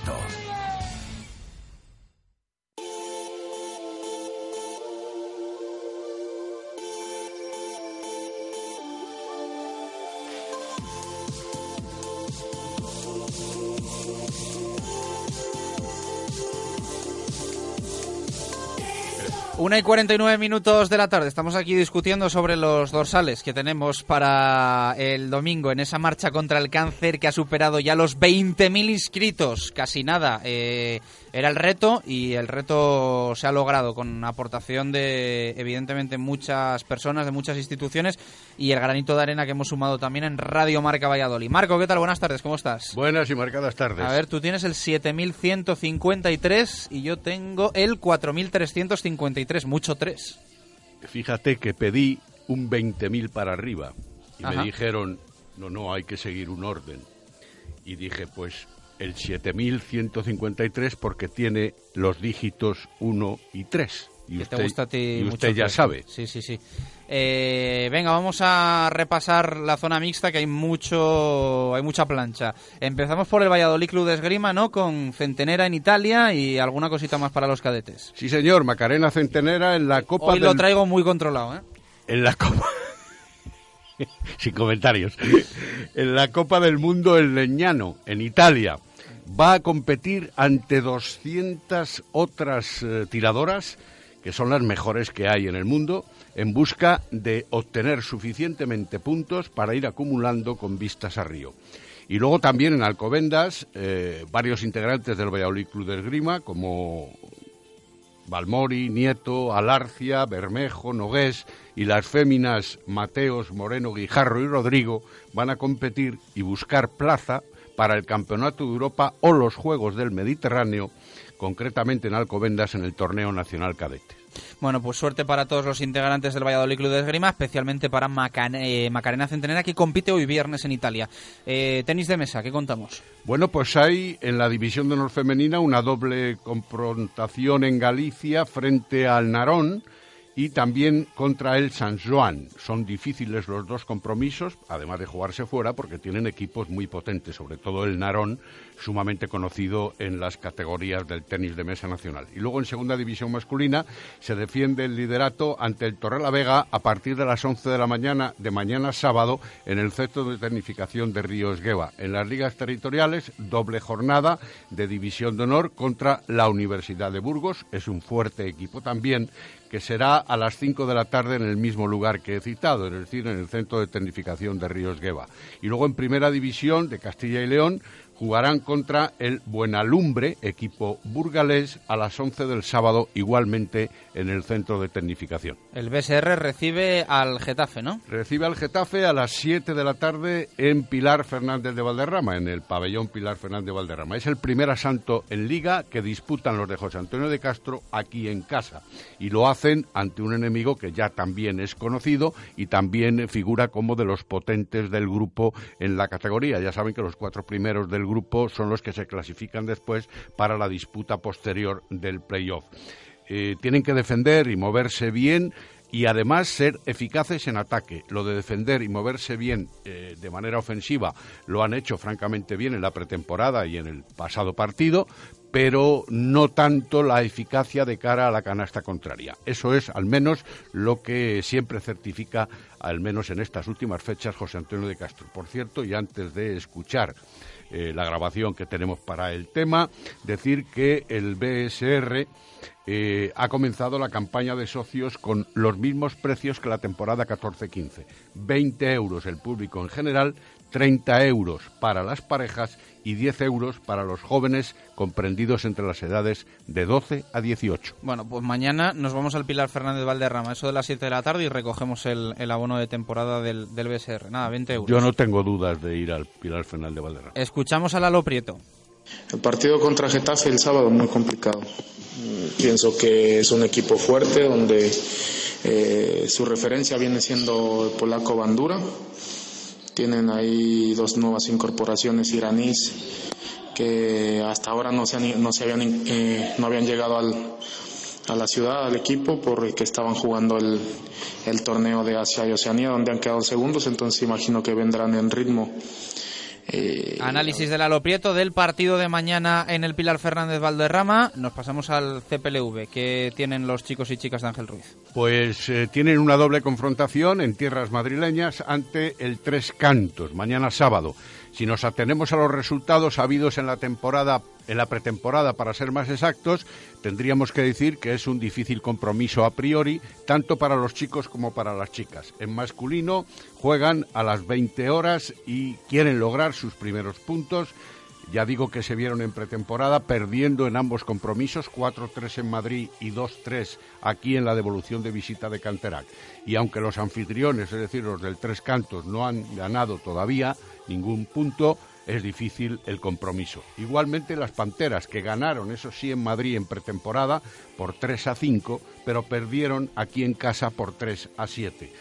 alto. Una y 49 minutos de la tarde. Estamos aquí discutiendo sobre los dorsales que tenemos para el domingo en esa marcha contra el cáncer que ha superado ya los 20.000 inscritos. Casi nada. Eh, era el reto y el reto se ha logrado con aportación de, evidentemente, muchas personas, de muchas instituciones y el granito de arena que hemos sumado también en Radio Marca Valladolid. Marco, ¿qué tal? Buenas tardes, ¿cómo estás? Buenas y marcadas tardes. A ver, tú tienes el 7153 y yo tengo el 4353, mucho 3. Fíjate que pedí un 20.000 para arriba y Ajá. me dijeron, no, no, hay que seguir un orden. Y dije, pues el 7.153 porque tiene los dígitos 1 y 3. Y usted, te gusta a ti y mucho usted el ya sabe. Sí, sí, sí. Eh, venga, vamos a repasar la zona mixta que hay mucho, hay mucha plancha. Empezamos por el Valladolid Club de Esgrima, ¿no? Con Centenera en Italia y alguna cosita más para los cadetes. Sí, señor, Macarena Centenera en la Copa Hoy lo del- traigo muy controlado, ¿eh? En la Copa... Sin comentarios. En la Copa del Mundo en Leñano, en Italia. Va a competir ante 200 otras eh, tiradoras, que son las mejores que hay en el mundo, en busca de obtener suficientemente puntos para ir acumulando con vistas a Río. Y luego también en Alcobendas, eh, varios integrantes del Valladolid Club de Esgrima, como Balmori, Nieto, Alarcia, Bermejo, Nogués y las féminas Mateos, Moreno, Guijarro y Rodrigo van a competir y buscar plaza para el Campeonato de Europa o los Juegos del Mediterráneo, concretamente en Alcobendas en el Torneo Nacional Cadete. Bueno, pues suerte para todos los integrantes del Valladolid Club de Esgrima, especialmente para eh, Macarena Centenera, que compite hoy viernes en Italia. Eh, tenis de mesa, ¿qué contamos? Bueno, pues hay en la división de honor femenina una doble confrontación en Galicia frente al Narón y también contra el San Joan. Son difíciles los dos compromisos, además de jugarse fuera, porque tienen equipos muy potentes, sobre todo el Narón, sumamente conocido en las categorías del tenis de mesa nacional. Y luego en segunda división masculina se defiende el liderato ante el Torrelavega a partir de las 11 de la mañana de mañana sábado en el centro de tecnificación de Río Esgueva. En las ligas territoriales, doble jornada de división de honor contra la Universidad de Burgos. Es un fuerte equipo también que será a las 5 de la tarde en el mismo lugar que he citado, es decir, en el Centro de Tecnificación de Ríos Gueva. Y luego en Primera División de Castilla y León jugarán contra el Buenalumbre, equipo burgalés, a las 11 del sábado, igualmente en el Centro de Tecnificación. El BSR recibe al Getafe, ¿no? Recibe al Getafe a las 7 de la tarde en Pilar Fernández de Valderrama, en el pabellón Pilar Fernández de Valderrama. Es el primer asalto en liga que disputan los de José Antonio de Castro aquí en casa. Y lo hacen ante un enemigo que ya también es conocido y también figura como de los potentes del grupo en la categoría. Ya saben que los cuatro primeros del grupo son los que se clasifican después para la disputa posterior del playoff. Eh, tienen que defender y moverse bien y además ser eficaces en ataque. Lo de defender y moverse bien eh, de manera ofensiva lo han hecho francamente bien en la pretemporada y en el pasado partido, pero no tanto la eficacia de cara a la canasta contraria. Eso es al menos lo que siempre certifica, al menos en estas últimas fechas, José Antonio de Castro. Por cierto, y antes de escuchar eh, la grabación que tenemos para el tema, decir que el BSR eh, ha comenzado la campaña de socios con los mismos precios que la temporada 14-15. 20 euros el público en general, 30 euros para las parejas y 10 euros para los jóvenes comprendidos entre las edades de 12 a 18. Bueno, pues mañana nos vamos al Pilar Fernández Valderrama, eso de las 7 de la tarde, y recogemos el, el abono de temporada del, del BSR. Nada, 20 euros. Yo no tengo dudas de ir al Pilar Fernández de Valderrama. Escuchamos a Lalo Prieto. El partido contra Getafe el sábado muy complicado. Mm, Pienso que es un equipo fuerte donde eh, su referencia viene siendo el polaco Bandura. Tienen ahí dos nuevas incorporaciones iraníes que hasta ahora no se, han- no se habían, eh, no habían llegado al, a la ciudad, al equipo, porque estaban jugando el, el torneo de Asia y Oceanía, donde han quedado segundos, entonces imagino que vendrán en ritmo. Eh, Análisis de Lalo Prieto del partido de mañana en el Pilar Fernández Valderrama. Nos pasamos al CPLV. que tienen los chicos y chicas de Ángel Ruiz? Pues eh, tienen una doble confrontación en tierras madrileñas ante el Tres Cantos, mañana sábado. Si nos atenemos a los resultados habidos en la temporada, en la pretemporada, para ser más exactos, tendríamos que decir que es un difícil compromiso a priori, tanto para los chicos como para las chicas. En masculino juegan a las 20 horas y quieren lograr sus primeros puntos. Ya digo que se vieron en pretemporada perdiendo en ambos compromisos, 4-3 en Madrid y 2-3 aquí en la devolución de visita de Canterac. Y aunque los anfitriones, es decir, los del Tres Cantos, no han ganado todavía ningún punto, es difícil el compromiso. Igualmente las Panteras, que ganaron, eso sí, en Madrid en pretemporada por 3 a 5, pero perdieron aquí en casa por 3 a 7.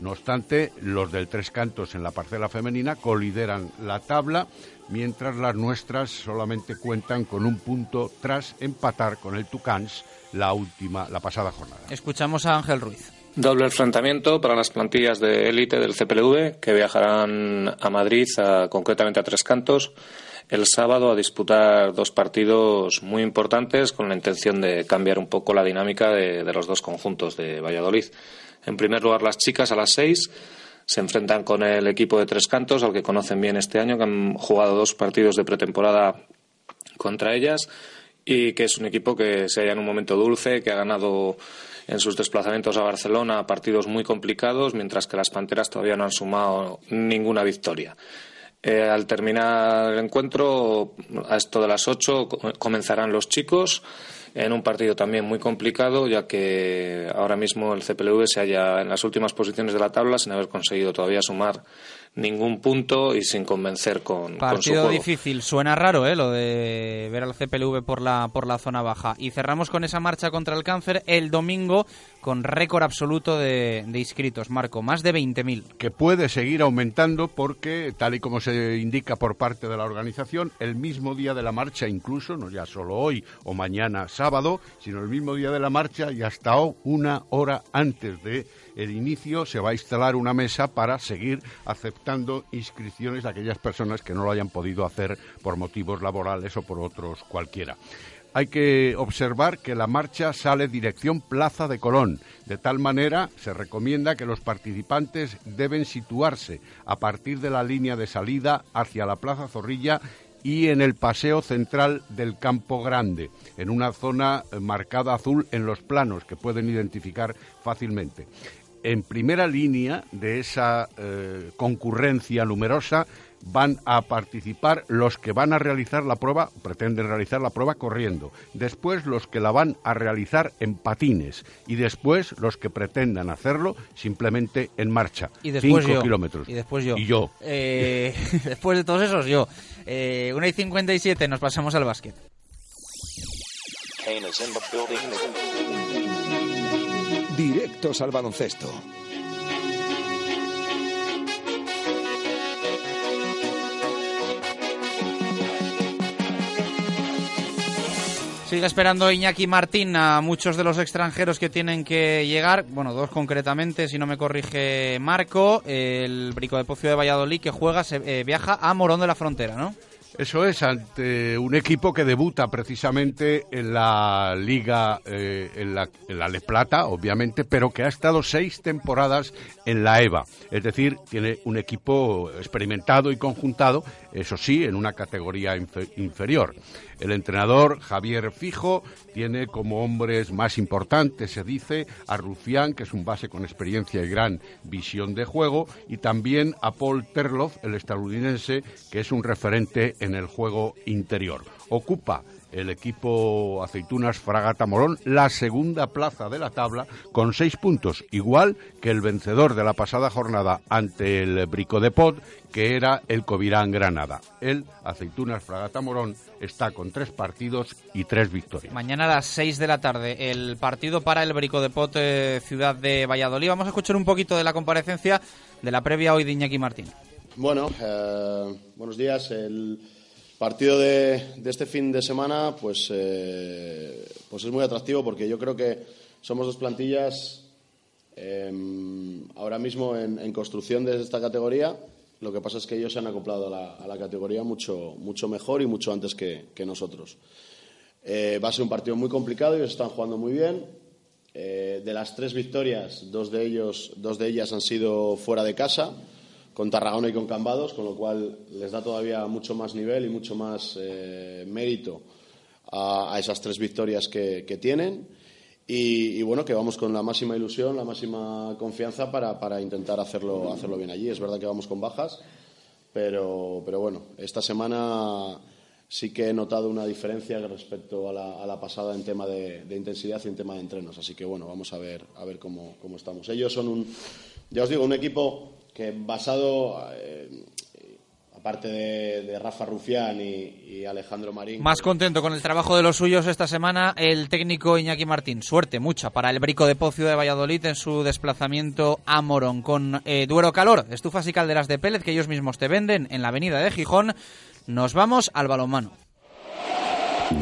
No obstante, los del Tres Cantos en la parcela femenina colideran la tabla, mientras las nuestras solamente cuentan con un punto tras empatar con el Tucans la última, la pasada jornada. Escuchamos a Ángel Ruiz. Doble enfrentamiento para las plantillas de élite del CPLV que viajarán a Madrid, a- concretamente a Tres Cantos, el sábado a disputar dos partidos muy importantes con la intención de cambiar un poco la dinámica de, de los dos conjuntos de Valladolid. En primer lugar, las chicas a las seis se enfrentan con el equipo de Tres Cantos, al que conocen bien este año, que han jugado dos partidos de pretemporada contra ellas y que es un equipo que se halla en un momento dulce, que ha ganado en sus desplazamientos a Barcelona partidos muy complicados, mientras que las Panteras todavía no han sumado ninguna victoria. Eh, al terminar el encuentro, a esto de las 8, co- comenzarán los chicos en un partido también muy complicado, ya que ahora mismo el CPLV se halla en las últimas posiciones de la tabla sin haber conseguido todavía sumar ningún punto y sin convencer con, con su Partido juego. difícil, suena raro, ¿eh? Lo de ver al CPLV por la, por la zona baja. Y cerramos con esa marcha contra el cáncer el domingo con récord absoluto de, de inscritos, Marco, más de 20.000. que puede seguir aumentando porque, tal y como se indica por parte de la organización, el mismo día de la marcha, incluso, no ya solo hoy o mañana sábado, sino el mismo día de la marcha y hasta una hora antes de el inicio se va a instalar una mesa para seguir aceptando inscripciones de aquellas personas que no lo hayan podido hacer por motivos laborales o por otros cualquiera. Hay que observar que la marcha sale dirección Plaza de Colón. De tal manera, se recomienda que los participantes deben situarse a partir de la línea de salida hacia la Plaza Zorrilla y en el paseo central del Campo Grande, en una zona marcada azul en los planos que pueden identificar fácilmente. En primera línea de esa eh, concurrencia numerosa van a participar los que van a realizar la prueba, pretenden realizar la prueba corriendo, después los que la van a realizar en patines y después los que pretendan hacerlo simplemente en marcha. Y después Cinco yo. kilómetros. Y después yo. Y yo. Eh, después de todos esos, yo. Eh, 1 y 57, nos pasamos al básquet. Directos al baloncesto. Sigue esperando Iñaki Martín a muchos de los extranjeros que tienen que llegar. Bueno, dos concretamente, si no me corrige Marco. El Brico de Pocio de Valladolid que juega, se, eh, viaja a Morón de la Frontera, ¿no? Eso es, ante un equipo que debuta precisamente en la Liga, eh, en, la, en Le Plata, obviamente, pero que ha estado seis temporadas en la EVA. Es decir, tiene un equipo experimentado y conjuntado, eso sí, en una categoría infe- inferior. El entrenador Javier Fijo tiene como hombres más importantes, se dice, a Rufián, que es un base con experiencia y gran visión de juego, y también a Paul Terloff, el estadounidense, que es un referente en el juego interior. Ocupa el equipo Aceitunas Fragata Morón la segunda plaza de la tabla con seis puntos, igual que el vencedor de la pasada jornada ante el Brico de Pod, que era el Covirán Granada. El Aceitunas Fragata Morón está con tres partidos y tres victorias. Mañana a las 6 de la tarde, el partido para el Brico de Pot eh, Ciudad de Valladolid. Vamos a escuchar un poquito de la comparecencia de la previa hoy de Iñaki Martín. Bueno, eh, buenos días. El partido de, este fin de semana, pues, eh, pues es muy atractivo porque yo creo que somos dos plantillas eh, ahora mismo en, construcción de esta categoría. Lo que pasa es que ellos se han acoplado a la, categoría mucho, mucho mejor y mucho antes que, nosotros. Eh, va a ser un partido muy complicado, ellos están jugando muy bien. Eh, de las tres victorias, dos de, ellos, dos de ellas han sido fuera de casa, con Tarragona y con Cambados, con lo cual les da todavía mucho más nivel y mucho más eh, mérito a, esas tres victorias que, tienen. Y, bueno, que vamos con la máxima ilusión, la máxima confianza para, para intentar hacerlo, hacerlo bien allí. Es verdad que vamos con bajas, pero, pero bueno, esta semana sí que he notado una diferencia respecto a la, a la pasada en tema de, de, intensidad y en tema de entrenos. Así que bueno, vamos a ver, a ver cómo, cómo estamos. Ellos son un, ya os digo, un equipo que basado, eh, aparte de, de, Rafa Rufián y, y, Alejandro Marín. Más contento con el trabajo de los suyos esta semana el técnico Iñaki Martín. Suerte mucha para el Brico de Pocio de Valladolid en su desplazamiento a Morón. Con eh, Duero Calor, estufas y calderas de pellet que ellos mismos te venden en la avenida de Gijón. Nos vamos al balonmano.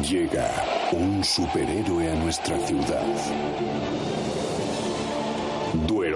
Llega un superhéroe a nuestra ciudad.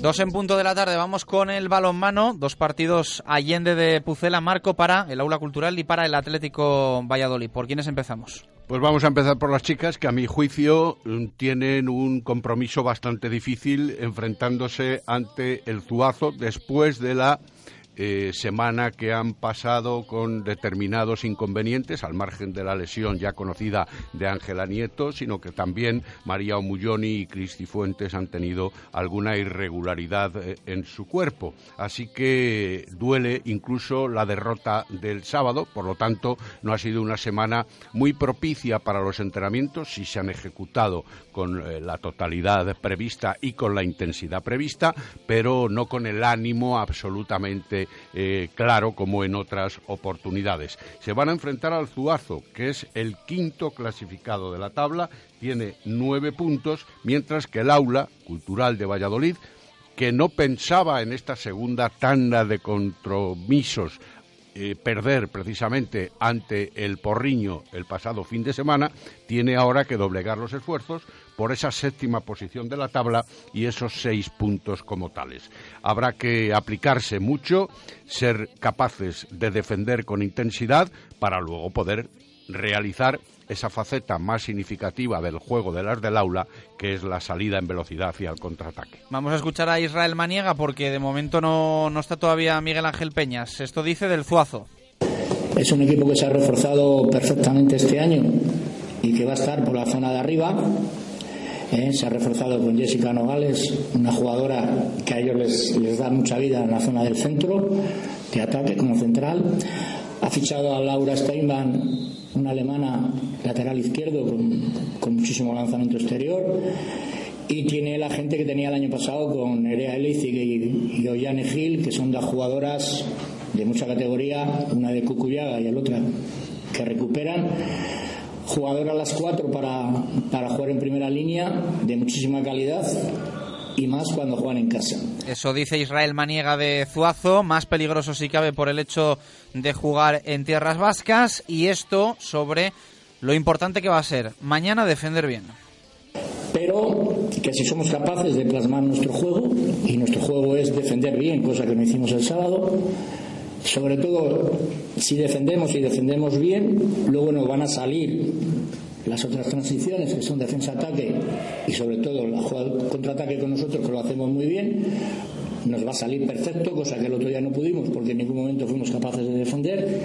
Dos en punto de la tarde, vamos con el balonmano, dos partidos Allende de Pucela, Marco para el Aula Cultural y para el Atlético Valladolid. ¿Por quiénes empezamos? Pues vamos a empezar por las chicas, que a mi juicio mm, tienen un compromiso bastante difícil enfrentándose ante el Zuazo después de la eh, semana que han pasado con determinados inconvenientes, al margen de la lesión ya conocida de Ángela Nieto, sino que también María Omulloni y Cristi Fuentes han tenido alguna irregularidad eh, en su cuerpo. Así que duele incluso la derrota del sábado, por lo tanto no ha sido una semana muy propicia para los entrenamientos, si se han ejecutado con eh, la totalidad prevista y con la intensidad prevista, pero no con el ánimo absolutamente eh, claro como en otras oportunidades. Se van a enfrentar al Zuazo, que es el quinto clasificado de la tabla, tiene nueve puntos, mientras que el Aula Cultural de Valladolid que no pensaba en esta segunda tanda de compromisos eh, perder precisamente ante el Porriño el pasado fin de semana, tiene ahora que doblegar los esfuerzos por esa séptima posición de la tabla y esos seis puntos como tales. Habrá que aplicarse mucho, ser capaces de defender con intensidad para luego poder realizar esa faceta más significativa del juego de las del aula, que es la salida en velocidad hacia el contraataque. Vamos a escuchar a Israel Maniega porque de momento no, no está todavía Miguel Ángel Peñas. Esto dice del Zuazo. Es un equipo que se ha reforzado perfectamente este año y que va a estar por la zona de arriba. Eh, se ha reforzado con Jessica Nogales, una jugadora que a ellos les, les da mucha vida en la zona del centro, de ataque como central. Ha fichado a Laura Steinman, una alemana lateral izquierdo con, con muchísimo lanzamiento exterior. Y tiene la gente que tenía el año pasado con Nerea Elizig y, y Ollane Gil, que son dos jugadoras de mucha categoría, una de Cucuyaga y la otra que recuperan. Jugadoras las cuatro para, para jugar en primera línea, de muchísima calidad y más cuando juegan en casa. Eso dice Israel Maniega de Zuazo, más peligroso si cabe por el hecho de jugar en tierras vascas y esto sobre lo importante que va a ser mañana defender bien. Pero que si somos capaces de plasmar nuestro juego, y nuestro juego es defender bien, cosa que no hicimos el sábado, sobre todo si defendemos y defendemos bien, luego nos van a salir las otras transiciones que son defensa-ataque y sobre todo la jugada contraataque con nosotros que lo hacemos muy bien nos va a salir perfecto, cosa que el otro día no pudimos porque en ningún momento fuimos capaces de defender.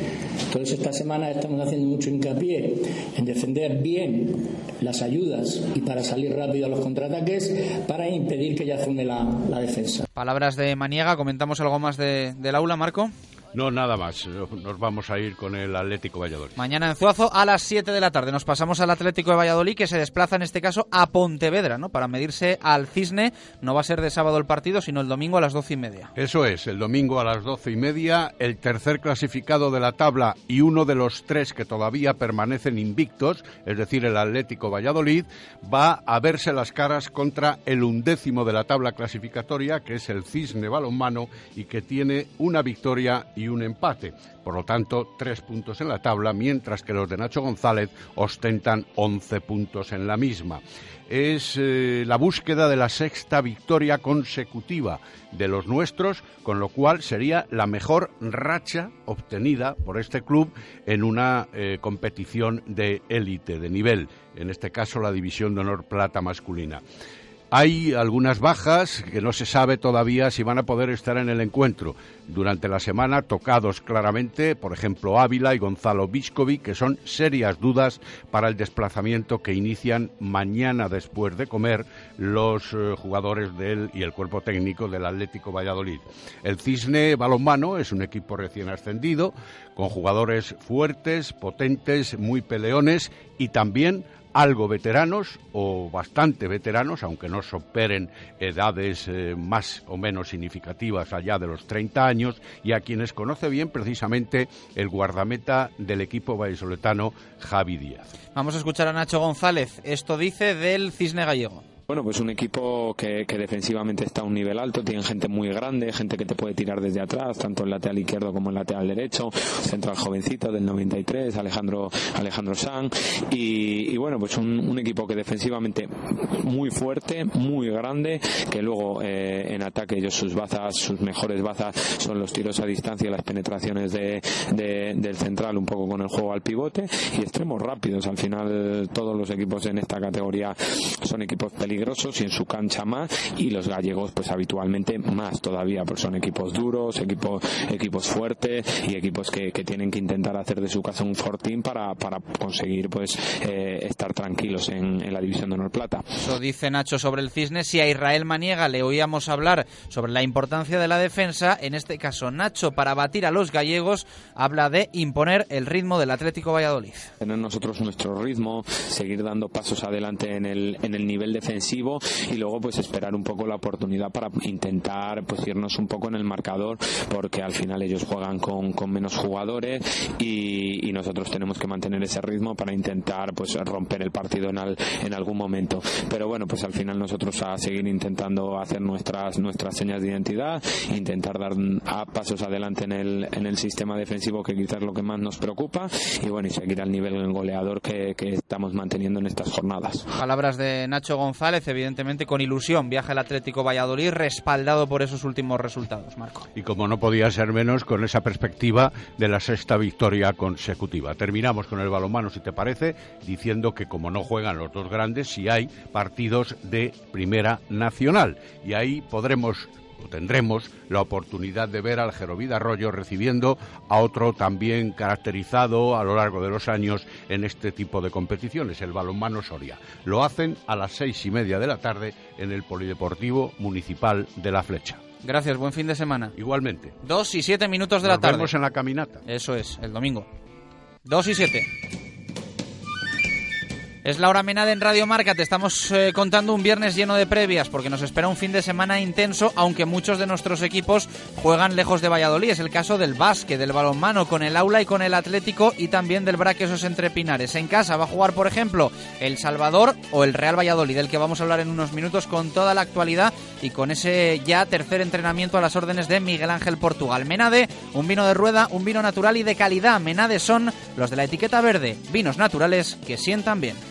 Entonces esta semana estamos haciendo mucho hincapié en defender bien las ayudas y para salir rápido a los contraataques para impedir que ya funde la, defensa. Palabras de Maniega, comentamos algo más de, del aula, Marco. No, nada más. Nos vamos a ir con el Atlético Valladolid. Mañana en Zuazo a las 7 de la tarde. Nos pasamos al Atlético de Valladolid que se desplaza en este caso a Pontevedra, ¿no? Para medirse al Cisne. No va a ser de sábado el partido, sino el domingo a las doce y media. Eso es, el domingo a las doce y media, el tercer clasificado de la tabla y uno de los tres que todavía permanecen invictos, es decir, el Atlético Valladolid, va a verse las caras contra el undécimo de la tabla clasificatoria, que es el Cisne Balonmano, y que tiene una victoria y un empate. Por lo tanto, tres puntos en la tabla, mientras que los de Nacho González ostentan 11 puntos en la misma. Es eh, la búsqueda de la sexta victoria consecutiva de los nuestros, con lo cual sería la mejor racha obtenida por este club en una eh, competición de élite, de nivel, en este caso la División de Honor Plata masculina. Hay algunas bajas que no se sabe todavía si van a poder estar en el encuentro. Durante la semana tocados claramente, por ejemplo, Ávila y Gonzalo Viscovi, que son serias dudas para el desplazamiento que inician mañana después de comer los eh, jugadores del y el cuerpo técnico del Atlético Valladolid. El Cisne Balonmano es un equipo recién ascendido, con jugadores fuertes, potentes, muy peleones y también algo veteranos o bastante veteranos, aunque no superen edades eh, más o menos significativas allá de los 30 años, y a quienes conoce bien precisamente el guardameta del equipo vallisoletano, Javi Díaz. Vamos a escuchar a Nacho González. Esto dice del Cisne Gallego. Bueno, pues un equipo que, que defensivamente está a un nivel alto, tiene gente muy grande, gente que te puede tirar desde atrás, tanto el lateral izquierdo como el lateral derecho, central jovencito del 93, Alejandro Alejandro San y, y bueno, pues un, un equipo que defensivamente muy fuerte, muy grande, que luego eh, en ataque ellos sus bazas, sus mejores bazas son los tiros a distancia, las penetraciones de, de- del central un poco con el juego al pivote y extremos rápidos. Al final todos los equipos en esta categoría son equipos peligrosos y en su cancha más y los gallegos pues habitualmente más todavía, porque son equipos duros, equipos equipos fuertes y equipos que, que tienen que intentar hacer de su casa un fortín para, para conseguir pues eh, estar tranquilos en, en la división de honor plata. Eso dice Nacho sobre el Cisne. Si a Israel Maniega le oíamos hablar sobre la importancia de la defensa, en este caso Nacho, para batir a los gallegos, habla de imponer el ritmo del Atlético Valladolid. tener nosotros nuestro ritmo, seguir dando pasos adelante en el, en el nivel defensivo y luego pues esperar un poco la oportunidad para intentar pues irnos un poco en el marcador porque al final ellos juegan con, con menos jugadores y, y nosotros tenemos que mantener ese ritmo para intentar pues romper el partido en, al- en algún momento pero bueno pues al final nosotros a seguir intentando hacer nuestras nuestras señas de identidad intentar dar a pasos adelante en el, en el sistema defensivo que quizás es lo que más nos preocupa y bueno y seguir al nivel goleador que, que estamos manteniendo en estas jornadas. Palabras de Nacho González, evidentemente con ilusión. Viaja el Atlético Valladolid respaldado por esos últimos resultados, Marco. Y como no podía ser menos, con esa perspectiva de la sexta victoria consecutiva. Terminamos con el balonmano, si te parece, diciendo que como no juegan los dos grandes, sí hay partidos de primera nacional. Y ahí podremos o tendremos la oportunidad de ver al Gerovida Arroyo recibiendo a otro también caracterizado a lo largo de los años en este tipo de competiciones, el balonmano Soria. Lo hacen a las seis y media de la tarde en el Polideportivo Municipal de La Flecha. Gracias, buen fin de semana. Igualmente. Dos y siete minutos de Nos la tarde. vemos en la caminata. Eso es, el domingo. Dos y siete. Es la hora menada en Radio Marca. Te estamos eh, contando un viernes lleno de previas porque nos espera un fin de semana intenso, aunque muchos de nuestros equipos juegan lejos de Valladolid. Es el caso del básquet, del balonmano, con el Aula y con el Atlético y también del Braquesos entre Pinares. En casa va a jugar, por ejemplo, el Salvador o el Real Valladolid, del que vamos a hablar en unos minutos con toda la actualidad y con ese ya tercer entrenamiento a las órdenes de Miguel Ángel Portugal. Menade, un vino de rueda, un vino natural y de calidad. Menade son los de la etiqueta verde, vinos naturales que sientan bien.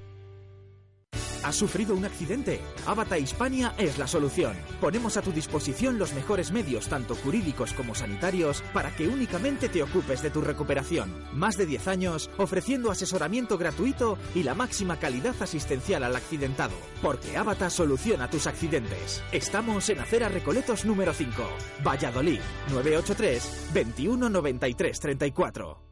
¿Has sufrido un accidente? Avata Hispania es la solución. Ponemos a tu disposición los mejores medios, tanto jurídicos como sanitarios, para que únicamente te ocupes de tu recuperación. Más de 10 años ofreciendo asesoramiento gratuito y la máxima calidad asistencial al accidentado. Porque Avata soluciona tus accidentes. Estamos en Acera Recoletos número 5, Valladolid, 983 21 93 34.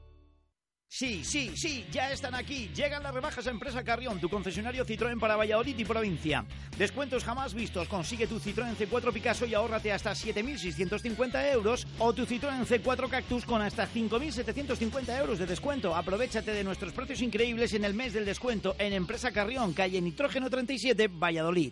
Sí, sí, sí, ya están aquí. Llegan las rebajas a Empresa Carrión, tu concesionario Citroën para Valladolid y provincia. Descuentos jamás vistos. Consigue tu Citroën C4 Picasso y ahórrate hasta 7.650 euros o tu Citroën C4 Cactus con hasta 5.750 euros de descuento. Aprovechate de nuestros precios increíbles en el mes del descuento en Empresa Carrión, calle Nitrógeno 37, Valladolid.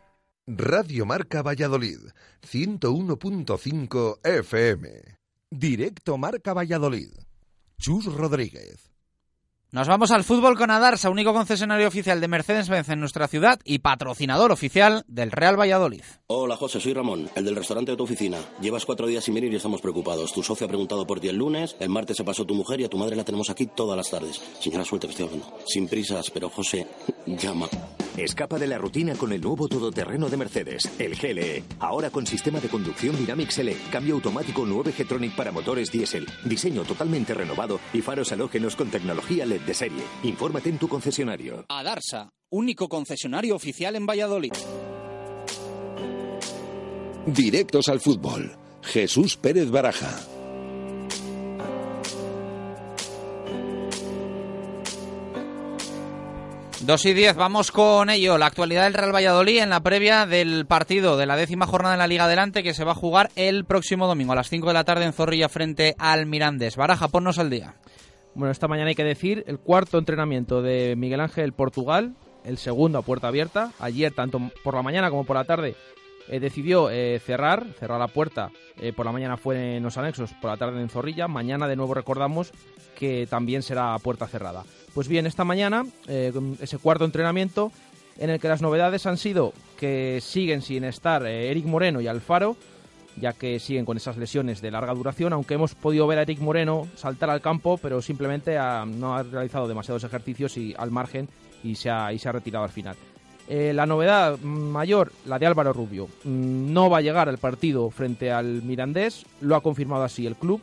Radio Marca Valladolid, 101.5 FM. Directo Marca Valladolid. Chus Rodríguez. Nos vamos al fútbol con Adarsa, único concesionario oficial de Mercedes-Benz en nuestra ciudad y patrocinador oficial del Real Valladolid. Hola José, soy Ramón, el del restaurante de tu oficina. Llevas cuatro días sin venir y estamos preocupados. Tu socio ha preguntado por ti el lunes, el martes se pasó tu mujer y a tu madre la tenemos aquí todas las tardes. Señora, suerte que estoy hablando. Sin prisas, pero José, llama. Escapa de la rutina con el nuevo todoterreno de Mercedes, el GLE. Ahora con sistema de conducción Dynamics L, cambio automático 9 G-Tronic para motores diésel, diseño totalmente renovado y faros halógenos con tecnología LED de serie. Infórmate en tu concesionario. Adarsa, único concesionario oficial en Valladolid. Directos al fútbol. Jesús Pérez Baraja. Dos y diez, vamos con ello. La actualidad del Real Valladolid en la previa del partido de la décima jornada en la Liga Adelante que se va a jugar el próximo domingo a las 5 de la tarde en Zorrilla frente al Mirandés. Baraja, ponnos al día. Bueno, esta mañana hay que decir el cuarto entrenamiento de Miguel Ángel Portugal, el segundo a puerta abierta. Ayer, tanto por la mañana como por la tarde, eh, decidió eh, cerrar, cerrar la puerta. Eh, por la mañana fue en los anexos, por la tarde en Zorrilla. Mañana de nuevo recordamos que también será a puerta cerrada. Pues bien, esta mañana, ese cuarto entrenamiento, en el que las novedades han sido que siguen sin estar Eric Moreno y Alfaro, ya que siguen con esas lesiones de larga duración, aunque hemos podido ver a Eric Moreno saltar al campo, pero simplemente no ha realizado demasiados ejercicios y al margen y se ha, y se ha retirado al final. Eh, la novedad mayor, la de Álvaro Rubio. Mm, no va a llegar al partido frente al Mirandés, lo ha confirmado así el club.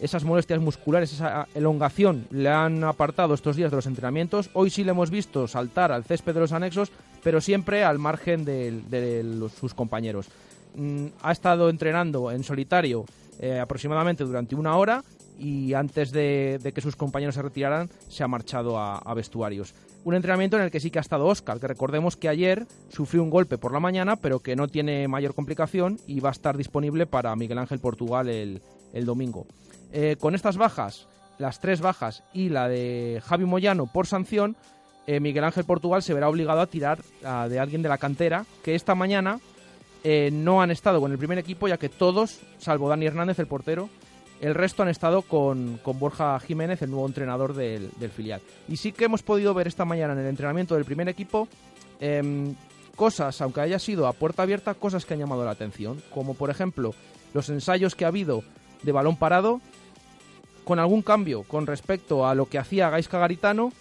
Esas molestias musculares, esa elongación, le han apartado estos días de los entrenamientos. Hoy sí le hemos visto saltar al césped de los anexos, pero siempre al margen de, sus compañeros. Mm, ha estado entrenando en solitario eh, aproximadamente durante una hora y antes de, que sus compañeros se retiraran se ha marchado a vestuarios. Un entrenamiento en el que sí que ha estado Oscar, que recordemos que ayer sufrió un golpe por la mañana, pero que no tiene mayor complicación y va a estar disponible para Miguel Ángel Portugal el, domingo. Eh, con estas bajas, las tres bajas y la de Javi Moyano por sanción, eh, Miguel Ángel Portugal se verá obligado a tirar de alguien de la cantera que esta mañana eh, no han estado con el primer equipo, ya que todos, salvo Dani Hernández, el portero, el resto han estado con, Borja Jiménez, el nuevo entrenador del, filial. Y sí que hemos podido ver esta mañana en el entrenamiento del primer equipo em, cosas, aunque haya sido a puerta abierta, cosas que han llamado la atención. Como por ejemplo los ensayos que ha habido de balón parado, con algún cambio con respecto a lo que hacía Gaisca Garitano.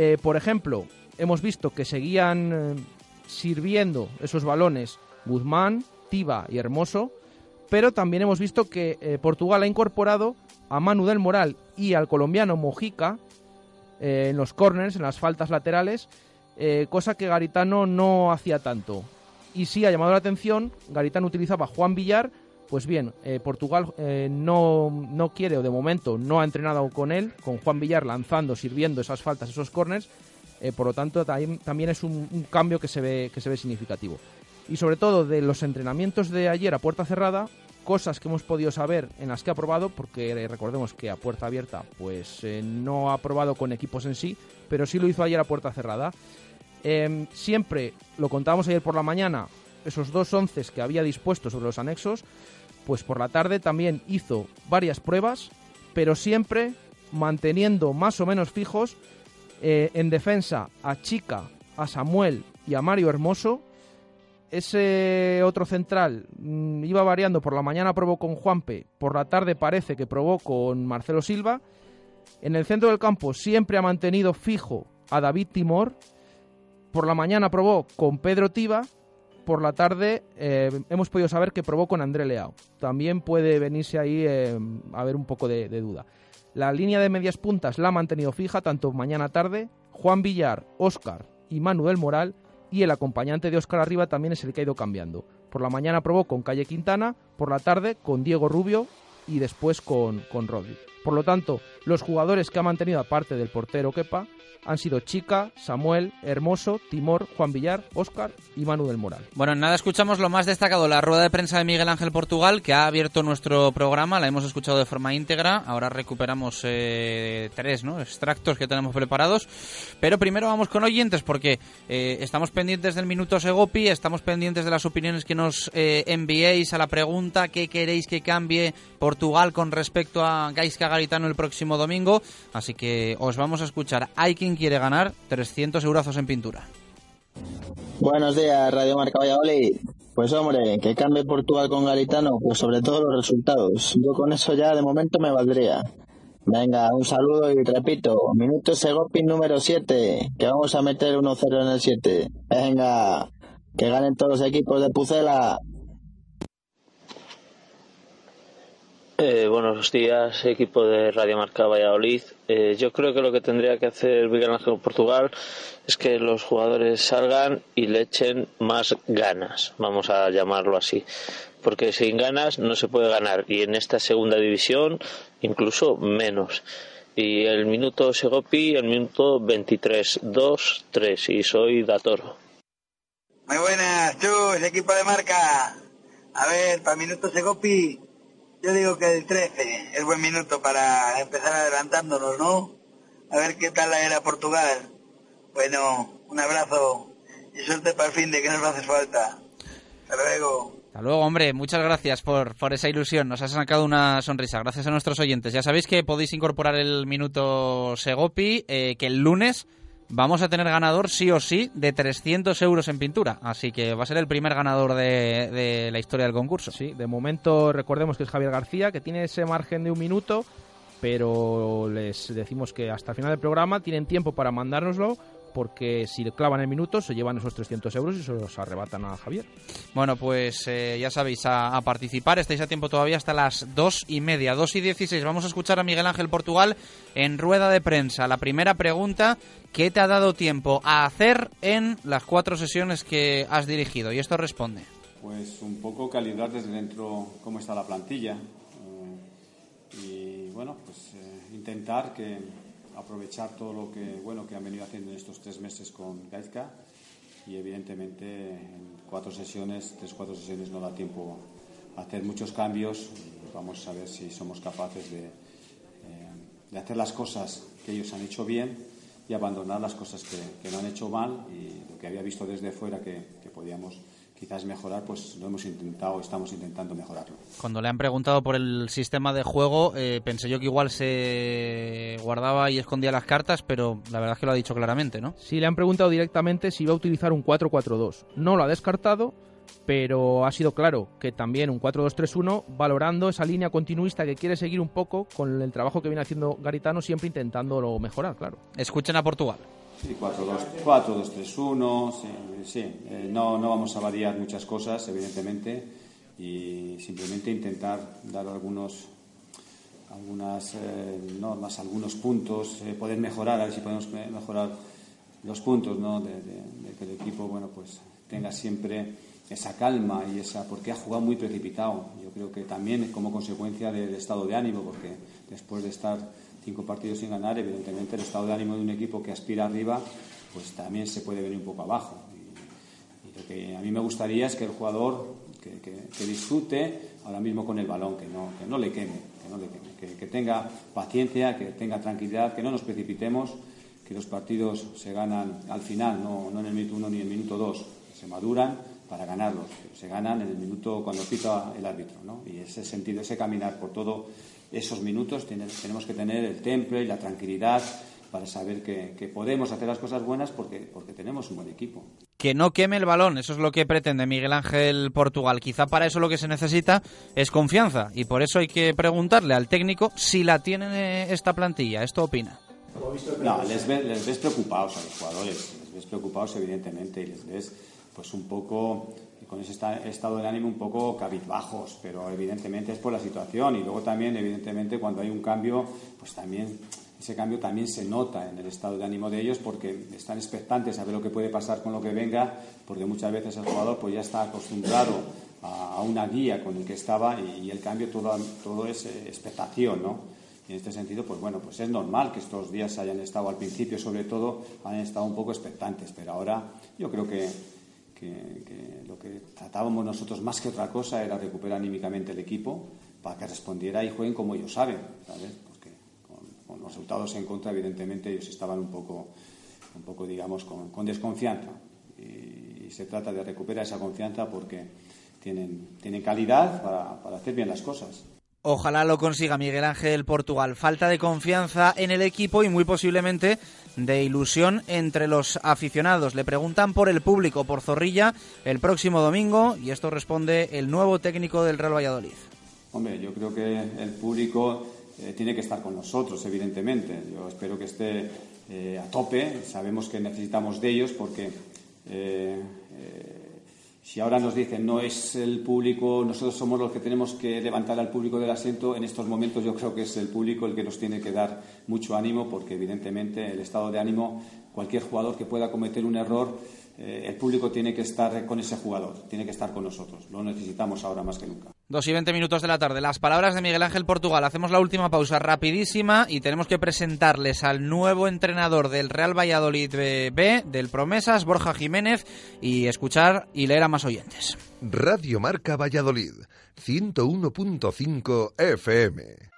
Eh, por ejemplo, hemos visto que seguían eh, sirviendo esos balones Guzmán, Tiba y Hermoso pero también hemos visto que eh, Portugal ha incorporado a Manu del Moral y al colombiano Mojica en los corners, en las faltas laterales, cosa que Garitano no hacía tanto. Y sí ha llamado la atención, Garitano utilizaba a Juan Villar, pues bien, Portugal no, no, quiere o de momento no ha entrenado con él, con Juan Villar lanzando, sirviendo esas faltas, esos corners, por lo tanto también, es un, cambio que se, ve, que se ve significativo y sobre todo de los entrenamientos de ayer a puerta cerrada, cosas que hemos podido saber en las que ha probado, porque recordemos que a puerta abierta pues eh, no ha probado con equipos en sí, pero sí lo hizo ayer a puerta cerrada. Em, siempre, lo contábamos ayer por la mañana, esos dos once que había dispuestos sobre los anexos, pues por la tarde también hizo varias pruebas, pero siempre manteniendo más o menos fijos eh, en defensa a Chica, a Samuel y a Mario Hermoso, ese otro central mm, iba variando, por la mañana probó con Juanpe, por la tarde parece que probó con Marcelo Silva. En el centro del campo siempre ha mantenido fijo a David Timor. Por la mañana probó con Pedro Tiba. Por la tarde eh, hemos podido saber que probó con André Leao. También puede venirse ahí eh, a ver un poco de, duda. La línea de medias puntas la ha mantenido fija tanto mañana-tarde. Juan Villar, Óscar y Manuel Moral y el acompañante de Oscar Arriba también es el que ha ido cambiando. Por la mañana probó con Calle Quintana, por la tarde con Diego Rubio y después con, con Rodri. Por lo tanto, los jugadores que ha mantenido aparte del portero Kepa han sido Chica, Samuel, Hermoso, Timor, Juan Villar, Óscar y Manu del Moral. Bueno, nada, escuchamos lo más destacado, la rueda de prensa de Miguel Ángel Portugal, que ha abierto nuestro programa, la hemos escuchado de forma íntegra, ahora recuperamos eh, tres ¿no? extractos que tenemos preparados, pero primero vamos con oyentes, porque eh, estamos pendientes del Minuto Segopi, estamos pendientes de las opiniones que nos eh, enviéis a la pregunta qué queréis que cambie Portugal con respecto a Gaisca Garitano el próximo domingo, así que os vamos a escuchar. Hay quien quiere ganar 300 euros en pintura. Buenos días, Radio Marca Valladolid. Pues hombre, que cambie Portugal con Garitano, pues sobre todo los resultados. Yo con eso ya de momento me valdría. Venga, un saludo y repito, minuto Segopin número 7, que vamos a meter 1-0 en el 7. Venga, que ganen todos los equipos de Pucela. Eh, buenos días, equipo de Radio Marca Valladolid. Eh, yo creo que lo que tendría que hacer Miguel Ángel Portugal es que los jugadores salgan y le echen más ganas, vamos a llamarlo así. Porque sin ganas no se puede ganar y en esta segunda división incluso menos. Y el minuto Segopi, el minuto 23, 2, 3 y soy Datoro. Muy buenas, chus, equipo de marca. A ver, para minuto Segopi, yo digo que el 13 es buen minuto para empezar adelantándonos, ¿no? A ver qué tal la era Portugal. Bueno, un abrazo y suerte para el fin de que nos hace falta. Hasta luego. Hasta luego, hombre. Muchas gracias por, por esa ilusión. Nos ha sacado una sonrisa. Gracias a nuestros oyentes. Ya sabéis que podéis incorporar el minuto Segopi, eh, que el lunes vamos a tener ganador sí o sí de 300 euros en pintura. Así que va a ser el primer ganador de, de la historia del concurso. Sí, de momento recordemos que es Javier García, que tiene ese margen de un minuto, pero les decimos que hasta el final del programa tienen tiempo para mandárnoslo porque si le clavan el minuto se llevan esos 300 euros y se los arrebatan a Javier. Bueno, pues eh, ya sabéis, a, a participar. Estáis a tiempo todavía hasta las dos y media, dos y dieciséis. Vamos a escuchar a Miguel Ángel Portugal en rueda de prensa. La primera pregunta, ¿qué te ha dado tiempo a hacer en las cuatro sesiones que has dirigido? Y esto responde. Pues un poco calibrar desde dentro cómo está la plantilla. eh, y bueno, pues eh, intentar que aprovechar todo lo que bueno que han venido haciendo en estos tres meses con Gaizka y evidentemente en cuatro sesiones, tres cuatro sesiones no da tiempo a hacer muchos cambios. Vamos a ver si somos capaces de, eh, de hacer las cosas que ellos han hecho bien y abandonar las cosas que, que no han hecho mal y lo que había visto desde fuera que, que podíamos quizás mejorar, pues lo hemos intentado, estamos intentando mejorarlo. Cuando le han preguntado por el sistema de juego, eh, pensé yo que igual se guardaba y escondía las cartas, pero la verdad es que lo ha dicho claramente, ¿no? Sí, le han preguntado directamente si iba a utilizar un 4-4-2. No lo ha descartado, pero ha sido claro que también un 4-2-3-1, valorando esa línea continuista que quiere seguir un poco con el trabajo que viene haciendo Garitano, siempre intentándolo mejorar, claro. Escuchen a Portugal. Sí, 4-2-3-1, sí, sí. Eh, no, no vamos a variar muchas cosas, evidentemente, y simplemente intentar dar algunos algunas eh, normas, algunos puntos, eh, poder mejorar, a ver si podemos me- mejorar los puntos, ¿no? De, que el equipo, bueno, pues tenga siempre esa calma y esa, porque ha jugado muy precipitado. Yo creo que también como consecuencia del estado de ánimo, porque después de estar cinco partidos sin ganar, evidentemente el estado de ánimo de un equipo que aspira arriba, pues también se puede venir un poco abajo. Y, y lo que a mí me gustaría es que el jugador que, que- que disfrute ahora mismo con el balón, que no, que no le queme, que no le queme, que, que tenga paciencia, que tenga tranquilidad, que no nos precipitemos, que los partidos se ganan al final, no, no en el minuto uno ni en el minuto dos, se maduran para ganarlos, se ganan en el minuto cuando pita el árbitro, ¿no? Y ese sentido, ese caminar por todos esos minutos, tenemos que tener el temple y la tranquilidad para saber que, que podemos hacer las cosas buenas porque, porque tenemos un buen equipo. Que no queme el balón, eso es lo que pretende Miguel Ángel Portugal. Quizá para eso lo que se necesita es confianza y por eso hay que preguntarle al técnico si la tiene esta plantilla. ¿Esto opina? No, les ves, les ves preocupados a los jugadores, les ves preocupados evidentemente y les ves pues un poco con ese esta- estado de ánimo un poco cabizbajos, pero evidentemente es por la situación y luego también evidentemente cuando hay un cambio, pues también ese cambio también se nota en el estado de ánimo de ellos porque están expectantes a ver lo que puede pasar con lo que venga, porque muchas veces el jugador pues ya está acostumbrado a, una guía con el que estaba y, y el cambio todo, todo es eh, expectación, ¿no? Y en este sentido, pues bueno, pues es normal que estos días hayan estado al principio, sobre todo, hayan estado un poco expectantes, pero ahora yo creo que, que- lo que tratábamos nosotros más que otra cosa era recuperar anímicamente el equipo para que respondiera y jueguen como ellos saben, ¿sabes? Porque con, con los resultados en contra, evidentemente, ellos estaban un poco, un poco digamos, con, con desconfianza. Y, y se trata de recuperar esa confianza porque tienen, tienen calidad para, para hacer bien las cosas. Ojalá lo consiga Miguel Ángel Portugal. Falta de confianza en el equipo y muy posiblemente de ilusión entre los aficionados. Le preguntan por el público, por Zorrilla, el próximo domingo y esto responde el nuevo técnico del Real Valladolid. Hombre, yo creo que el público eh, tiene que estar con nosotros, evidentemente. Yo espero que esté eh, a tope. Sabemos que necesitamos de ellos porque si ahora nos dicen no es el público, nosotros somos los que tenemos que levantar al público del asiento, en estos momentos yo creo que es el público el que nos tiene que dar mucho ánimo porque evidentemente el estado de ánimo, cualquier jugador que pueda cometer un error, eh, el público tiene que estar con ese jugador, tiene que estar con nosotros. Lo necesitamos ahora más que nunca. Dos y veinte minutos de la tarde. Las palabras de Miguel Ángel Portugal. Hacemos la última pausa rapidísima y tenemos que presentarles al nuevo entrenador del Real Valladolid B, del Promesas, Borja Jiménez, y escuchar y leer a más oyentes. Radio Marca Valladolid, 101.5 FM.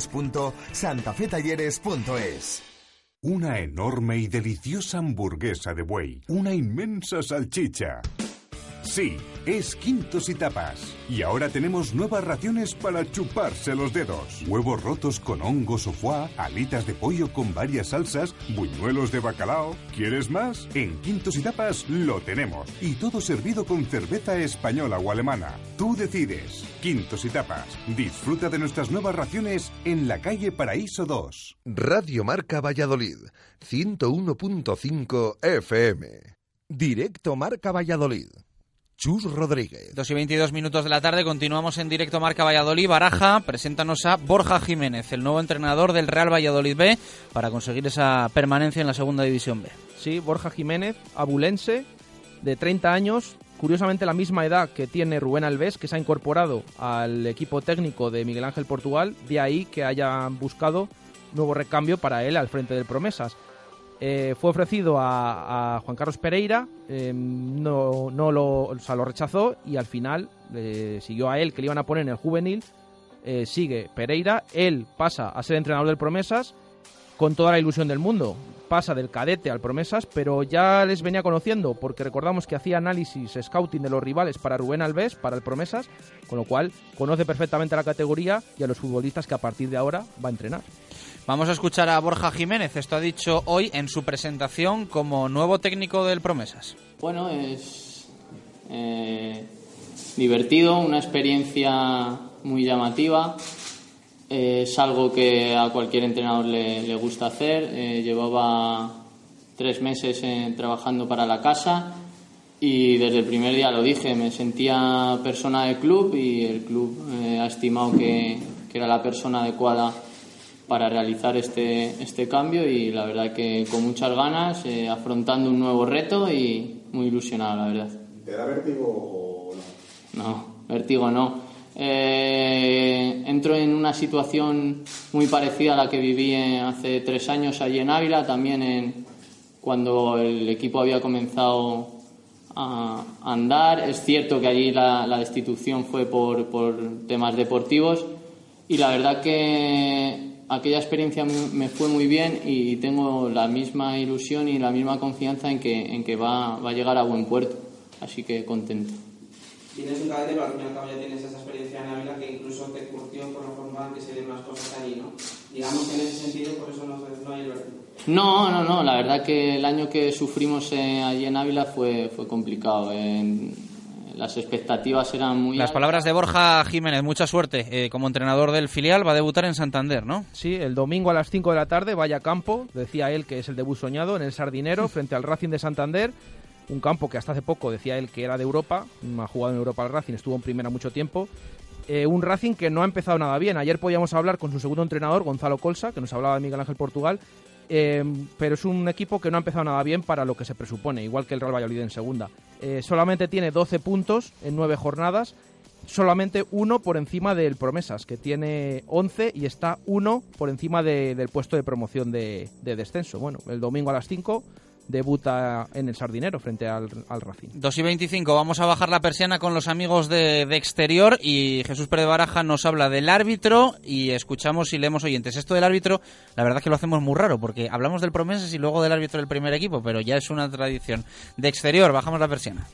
www.santafetalleres.es. Una enorme y deliciosa hamburguesa de buey. Una inmensa salchicha. Sí, es Quintos y Tapas. Y ahora tenemos nuevas raciones para chuparse los dedos. Huevos rotos con hongos o foie, alitas de pollo con varias salsas, buñuelos de bacalao. ¿Quieres más? En Quintos y Tapas lo tenemos. Y todo servido con cerveza española o alemana. Tú decides. Quintos y Tapas. Disfruta de nuestras nuevas raciones en la calle Paraíso 2. Radio Marca Valladolid, 101.5 FM. Directo Marca Valladolid. Chus Rodríguez. Dos y 22 minutos de la tarde, continuamos en directo Marca Valladolid. Baraja, preséntanos a Borja Jiménez, el nuevo entrenador del Real Valladolid B, para conseguir esa permanencia en la segunda división B. Sí, Borja Jiménez, abulense, de 30 años, curiosamente la misma edad que tiene Rubén Alves, que se ha incorporado al equipo técnico de Miguel Ángel Portugal, de ahí que hayan buscado nuevo recambio para él al frente del Promesas. Eh, fue ofrecido a, Juan Carlos Pereira, em, no, lo, lo rechazó y al final eh, siguió a él, que le iban a poner en el juvenil, eh, sigue Pereira, él pasa a ser entrenador del Promesas con toda la ilusión del mundo. Pasa del cadete al Promesas, pero ya les venía conociendo, porque recordamos que hacía análisis, scouting de los rivales para Rubén Alves, para el Promesas, con lo cual conoce perfectamente la categoría y a los futbolistas que a partir de ahora va a entrenar. Vamos a escuchar a Borja Jiménez, esto ha dicho hoy en su presentación como nuevo técnico del Promesas. Bueno, es eh, divertido, una experiencia muy llamativa. es algo que a cualquier entrenador le, gusta hacer. Eh, llevaba tres meses eh, trabajando para la casa y desde el primer día lo dije, me sentía persona del club y el club ha estimado que era la persona adecuada para realizar este, este cambio y la verdad que con muchas ganas, eh, afrontando un nuevo reto y muy ilusionado, la verdad. ¿Te da vértigo o no? No, vértigo no. Eh, entro en una situación muy parecida a la que viví hace tres años allí en Ávila, también en, cuando el equipo había comenzado a andar. Es cierto que allí la, la destitución fue por, por temas deportivos y la verdad que aquella experiencia me fue muy bien y tengo la misma ilusión y la misma confianza en que, en que va, va a llegar a buen puerto. Así que contento. Tienes un cadete, pero al fin y al cabo ya tienes esa experiencia en Ávila que incluso te curtió por la forma en que se ven las cosas allí, ¿no? Digamos que en ese sentido, por eso no, no hay No, no, no. La verdad que el año que sufrimos eh, allí en Ávila fue, fue complicado. En, las expectativas eran muy... Las palabras de Borja Jiménez, mucha suerte eh, como entrenador del filial, va a debutar en Santander, ¿no? Sí, el domingo a las 5 de la tarde, vaya campo, decía él que es el debut soñado en el Sardinero frente al Racing de Santander, un campo que hasta hace poco decía él que era de Europa, ha jugado en Europa el Racing, estuvo en primera mucho tiempo, eh, un Racing que no ha empezado nada bien. Ayer podíamos hablar con su segundo entrenador, Gonzalo Colsa, que nos hablaba de Miguel Ángel Portugal, Eh, pero es un equipo que no ha empezado nada bien para lo que se presupone, igual que el Real Valladolid en segunda. Eh, solamente tiene 12 puntos en 9 jornadas, solamente uno por encima del Promesas, que tiene 11 y está uno por encima de- del puesto de promoción de, de descenso. Bueno, el domingo a las 5 debuta en el Sardinero frente al, al Racing. 2 y 25, vamos a bajar la persiana con los amigos de, de exterior y Jesús Pérez Baraja nos habla del árbitro y escuchamos y leemos oyentes. Esto del árbitro, la verdad es que lo hacemos muy raro porque hablamos del promesas y luego del árbitro del primer equipo, pero ya es una tradición. De exterior, bajamos la persiana.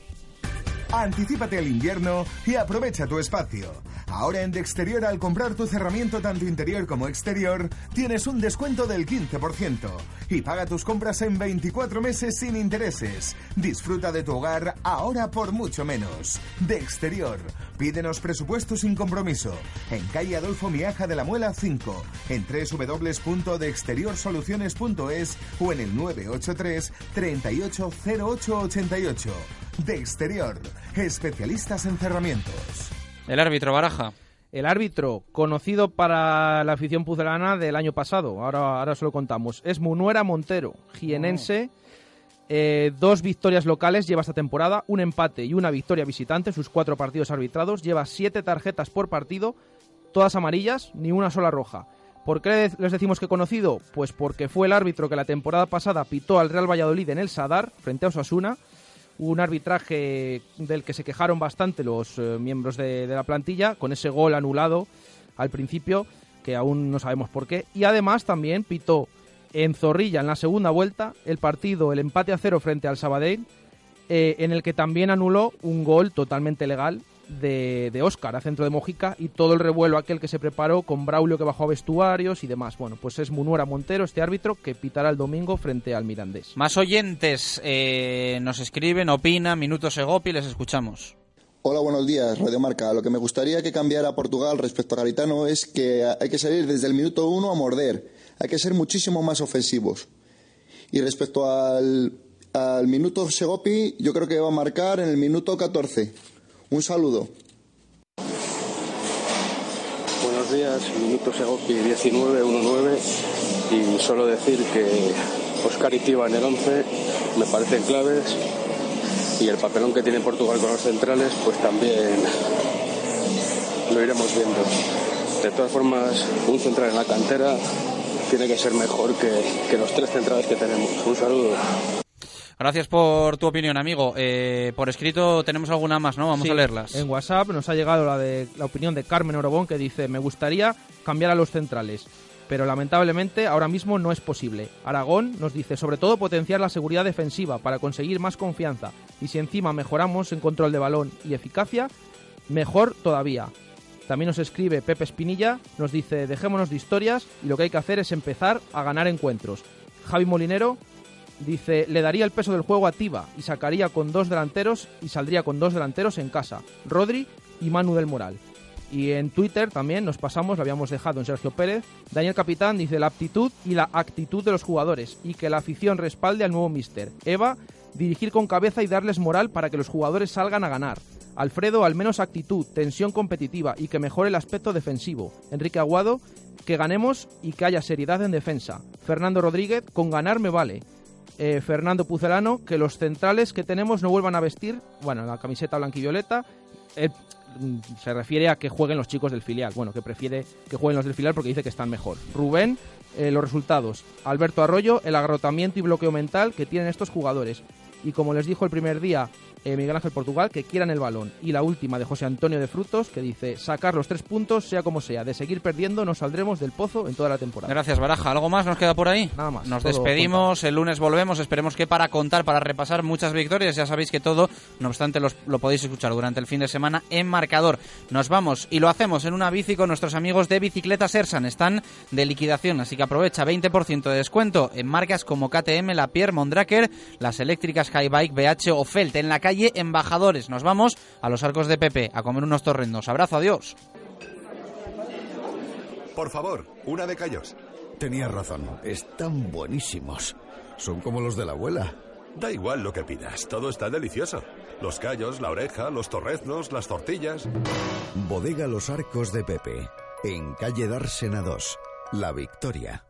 Anticípate al invierno y aprovecha tu espacio. Ahora en De Exterior al comprar tu cerramiento tanto interior como exterior tienes un descuento del 15% y paga tus compras en 24 meses sin intereses. Disfruta de tu hogar ahora por mucho menos. De Exterior. Pídenos presupuesto sin compromiso. En calle Adolfo Miaja de la Muela 5, en www.deexteriorsoluciones.es o en el 983 380888. De Exterior. Especialistas en cerramientos. El árbitro Baraja. El árbitro, conocido para la afición pucelana del año pasado, ahora, ahora se lo contamos, es Munuera Montero, jienense. Eh, dos victorias locales lleva esta temporada, un empate y una victoria visitante, sus cuatro partidos arbitrados. Lleva siete tarjetas por partido, todas amarillas, ni una sola roja. ¿Por qué les decimos que conocido? Pues porque fue el árbitro que la temporada pasada pitó al Real Valladolid en el Sadar, frente a Osasuna. Un arbitraje del que se quejaron bastante los eh, miembros de, de la plantilla, con ese gol anulado al principio, que aún no sabemos por qué. Y además también pitó en Zorrilla en la segunda vuelta el partido, el empate a cero frente al Sabadell, eh, en el que también anuló un gol totalmente legal de, de Óscar a centro de Mojica y todo el revuelo aquel que se preparó con Braulio que bajó a vestuarios y demás. Bueno, pues es Munuera Montero, este árbitro, que pitará el domingo frente al Mirandés. Más oyentes eh, nos escriben, opinan, minutos Egopi, les escuchamos. Hola, buenos días, Radio Marca. Lo que me gustaría que cambiara Portugal respecto a Garitano es que hay que salir desde el minuto uno a morder. Hay que ser muchísimo más ofensivos. Y respecto al, minuto Segopi, yo creo que va a marcar en el minuto 14. Un saludo. Buenos días, minuto Segopi 19-1-9 y solo decir que Oscar y Tiva en el 11 me parecen claves y el papelón que tiene Portugal con los centrales pues también lo iremos viendo. De todas formas, un central en la cantera tiene que ser mejor que, que los tres centrales que tenemos. Un saludo. Gracias por tu opinión, amigo. Eh, por escrito tenemos alguna más, ¿no? Vamos Sí, a leerlas. En WhatsApp nos ha llegado la, de, la opinión de Carmen Orobón que dice, me gustaría cambiar a los centrales, pero lamentablemente ahora mismo no es posible. Aragón nos dice, sobre todo potenciar la seguridad defensiva para conseguir más confianza y si encima mejoramos en control de balón y eficacia, mejor todavía. También nos escribe Pepe Espinilla, nos dice, dejémonos de historias y lo que hay que hacer es empezar a ganar encuentros. Javi Molinero Dice, le daría el peso del juego a Tiba y sacaría con dos delanteros y saldría con dos delanteros en casa, Rodri y Manu del Moral. Y en Twitter también nos pasamos, lo habíamos dejado en Sergio Pérez. Daniel Capitán dice la aptitud y la actitud de los jugadores y que la afición respalde al nuevo mister. Eva, dirigir con cabeza y darles moral para que los jugadores salgan a ganar. Alfredo, al menos actitud, tensión competitiva y que mejore el aspecto defensivo. Enrique Aguado, que ganemos y que haya seriedad en defensa. Fernando Rodríguez, con ganar me vale. Eh, Fernando Pucelano, que los centrales que tenemos no vuelvan a vestir, bueno, la camiseta blanquivioleta. Eh, mm, se refiere a que jueguen los chicos del filial. Bueno, que prefiere que jueguen los del filial porque dice que están mejor. Rubén, eh, los resultados. Alberto Arroyo, el agarrotamiento y bloqueo mental que tienen estos jugadores. Y como les dijo el primer día eh, Miguel Ángel Portugal, que quieran el balón. Y la última de José Antonio de Frutos, que dice, sacar los tres puntos, sea como sea. De seguir perdiendo, nos saldremos del pozo en toda la temporada. Gracias, Baraja. ¿Algo más nos queda por ahí? Nada más. Nos despedimos, el lunes volvemos, esperemos que para contar, para repasar muchas victorias, ya sabéis que todo, no obstante, los- lo podéis escuchar durante el fin de semana en marcador. Nos vamos y lo hacemos en una bici con nuestros amigos de Bicicletas Ersan, están de liquidación, así que aprovecha 20% de descuento en marcas como KTM, La Pierre, Mondraker, las eléctricas Highbike, BH o Felt en la calle Embajadores. Nos vamos a los arcos de Pepe a comer unos torrendos. Abrazo, adiós. Por favor, una de callos. Tenías razón, están buenísimos. Son como los de la abuela. Da igual lo que pidas, todo está delicioso. Los callos, la oreja, los torreznos, las tortillas. Bodega Los Arcos de Pepe, en calle Dársena 2, La Victoria.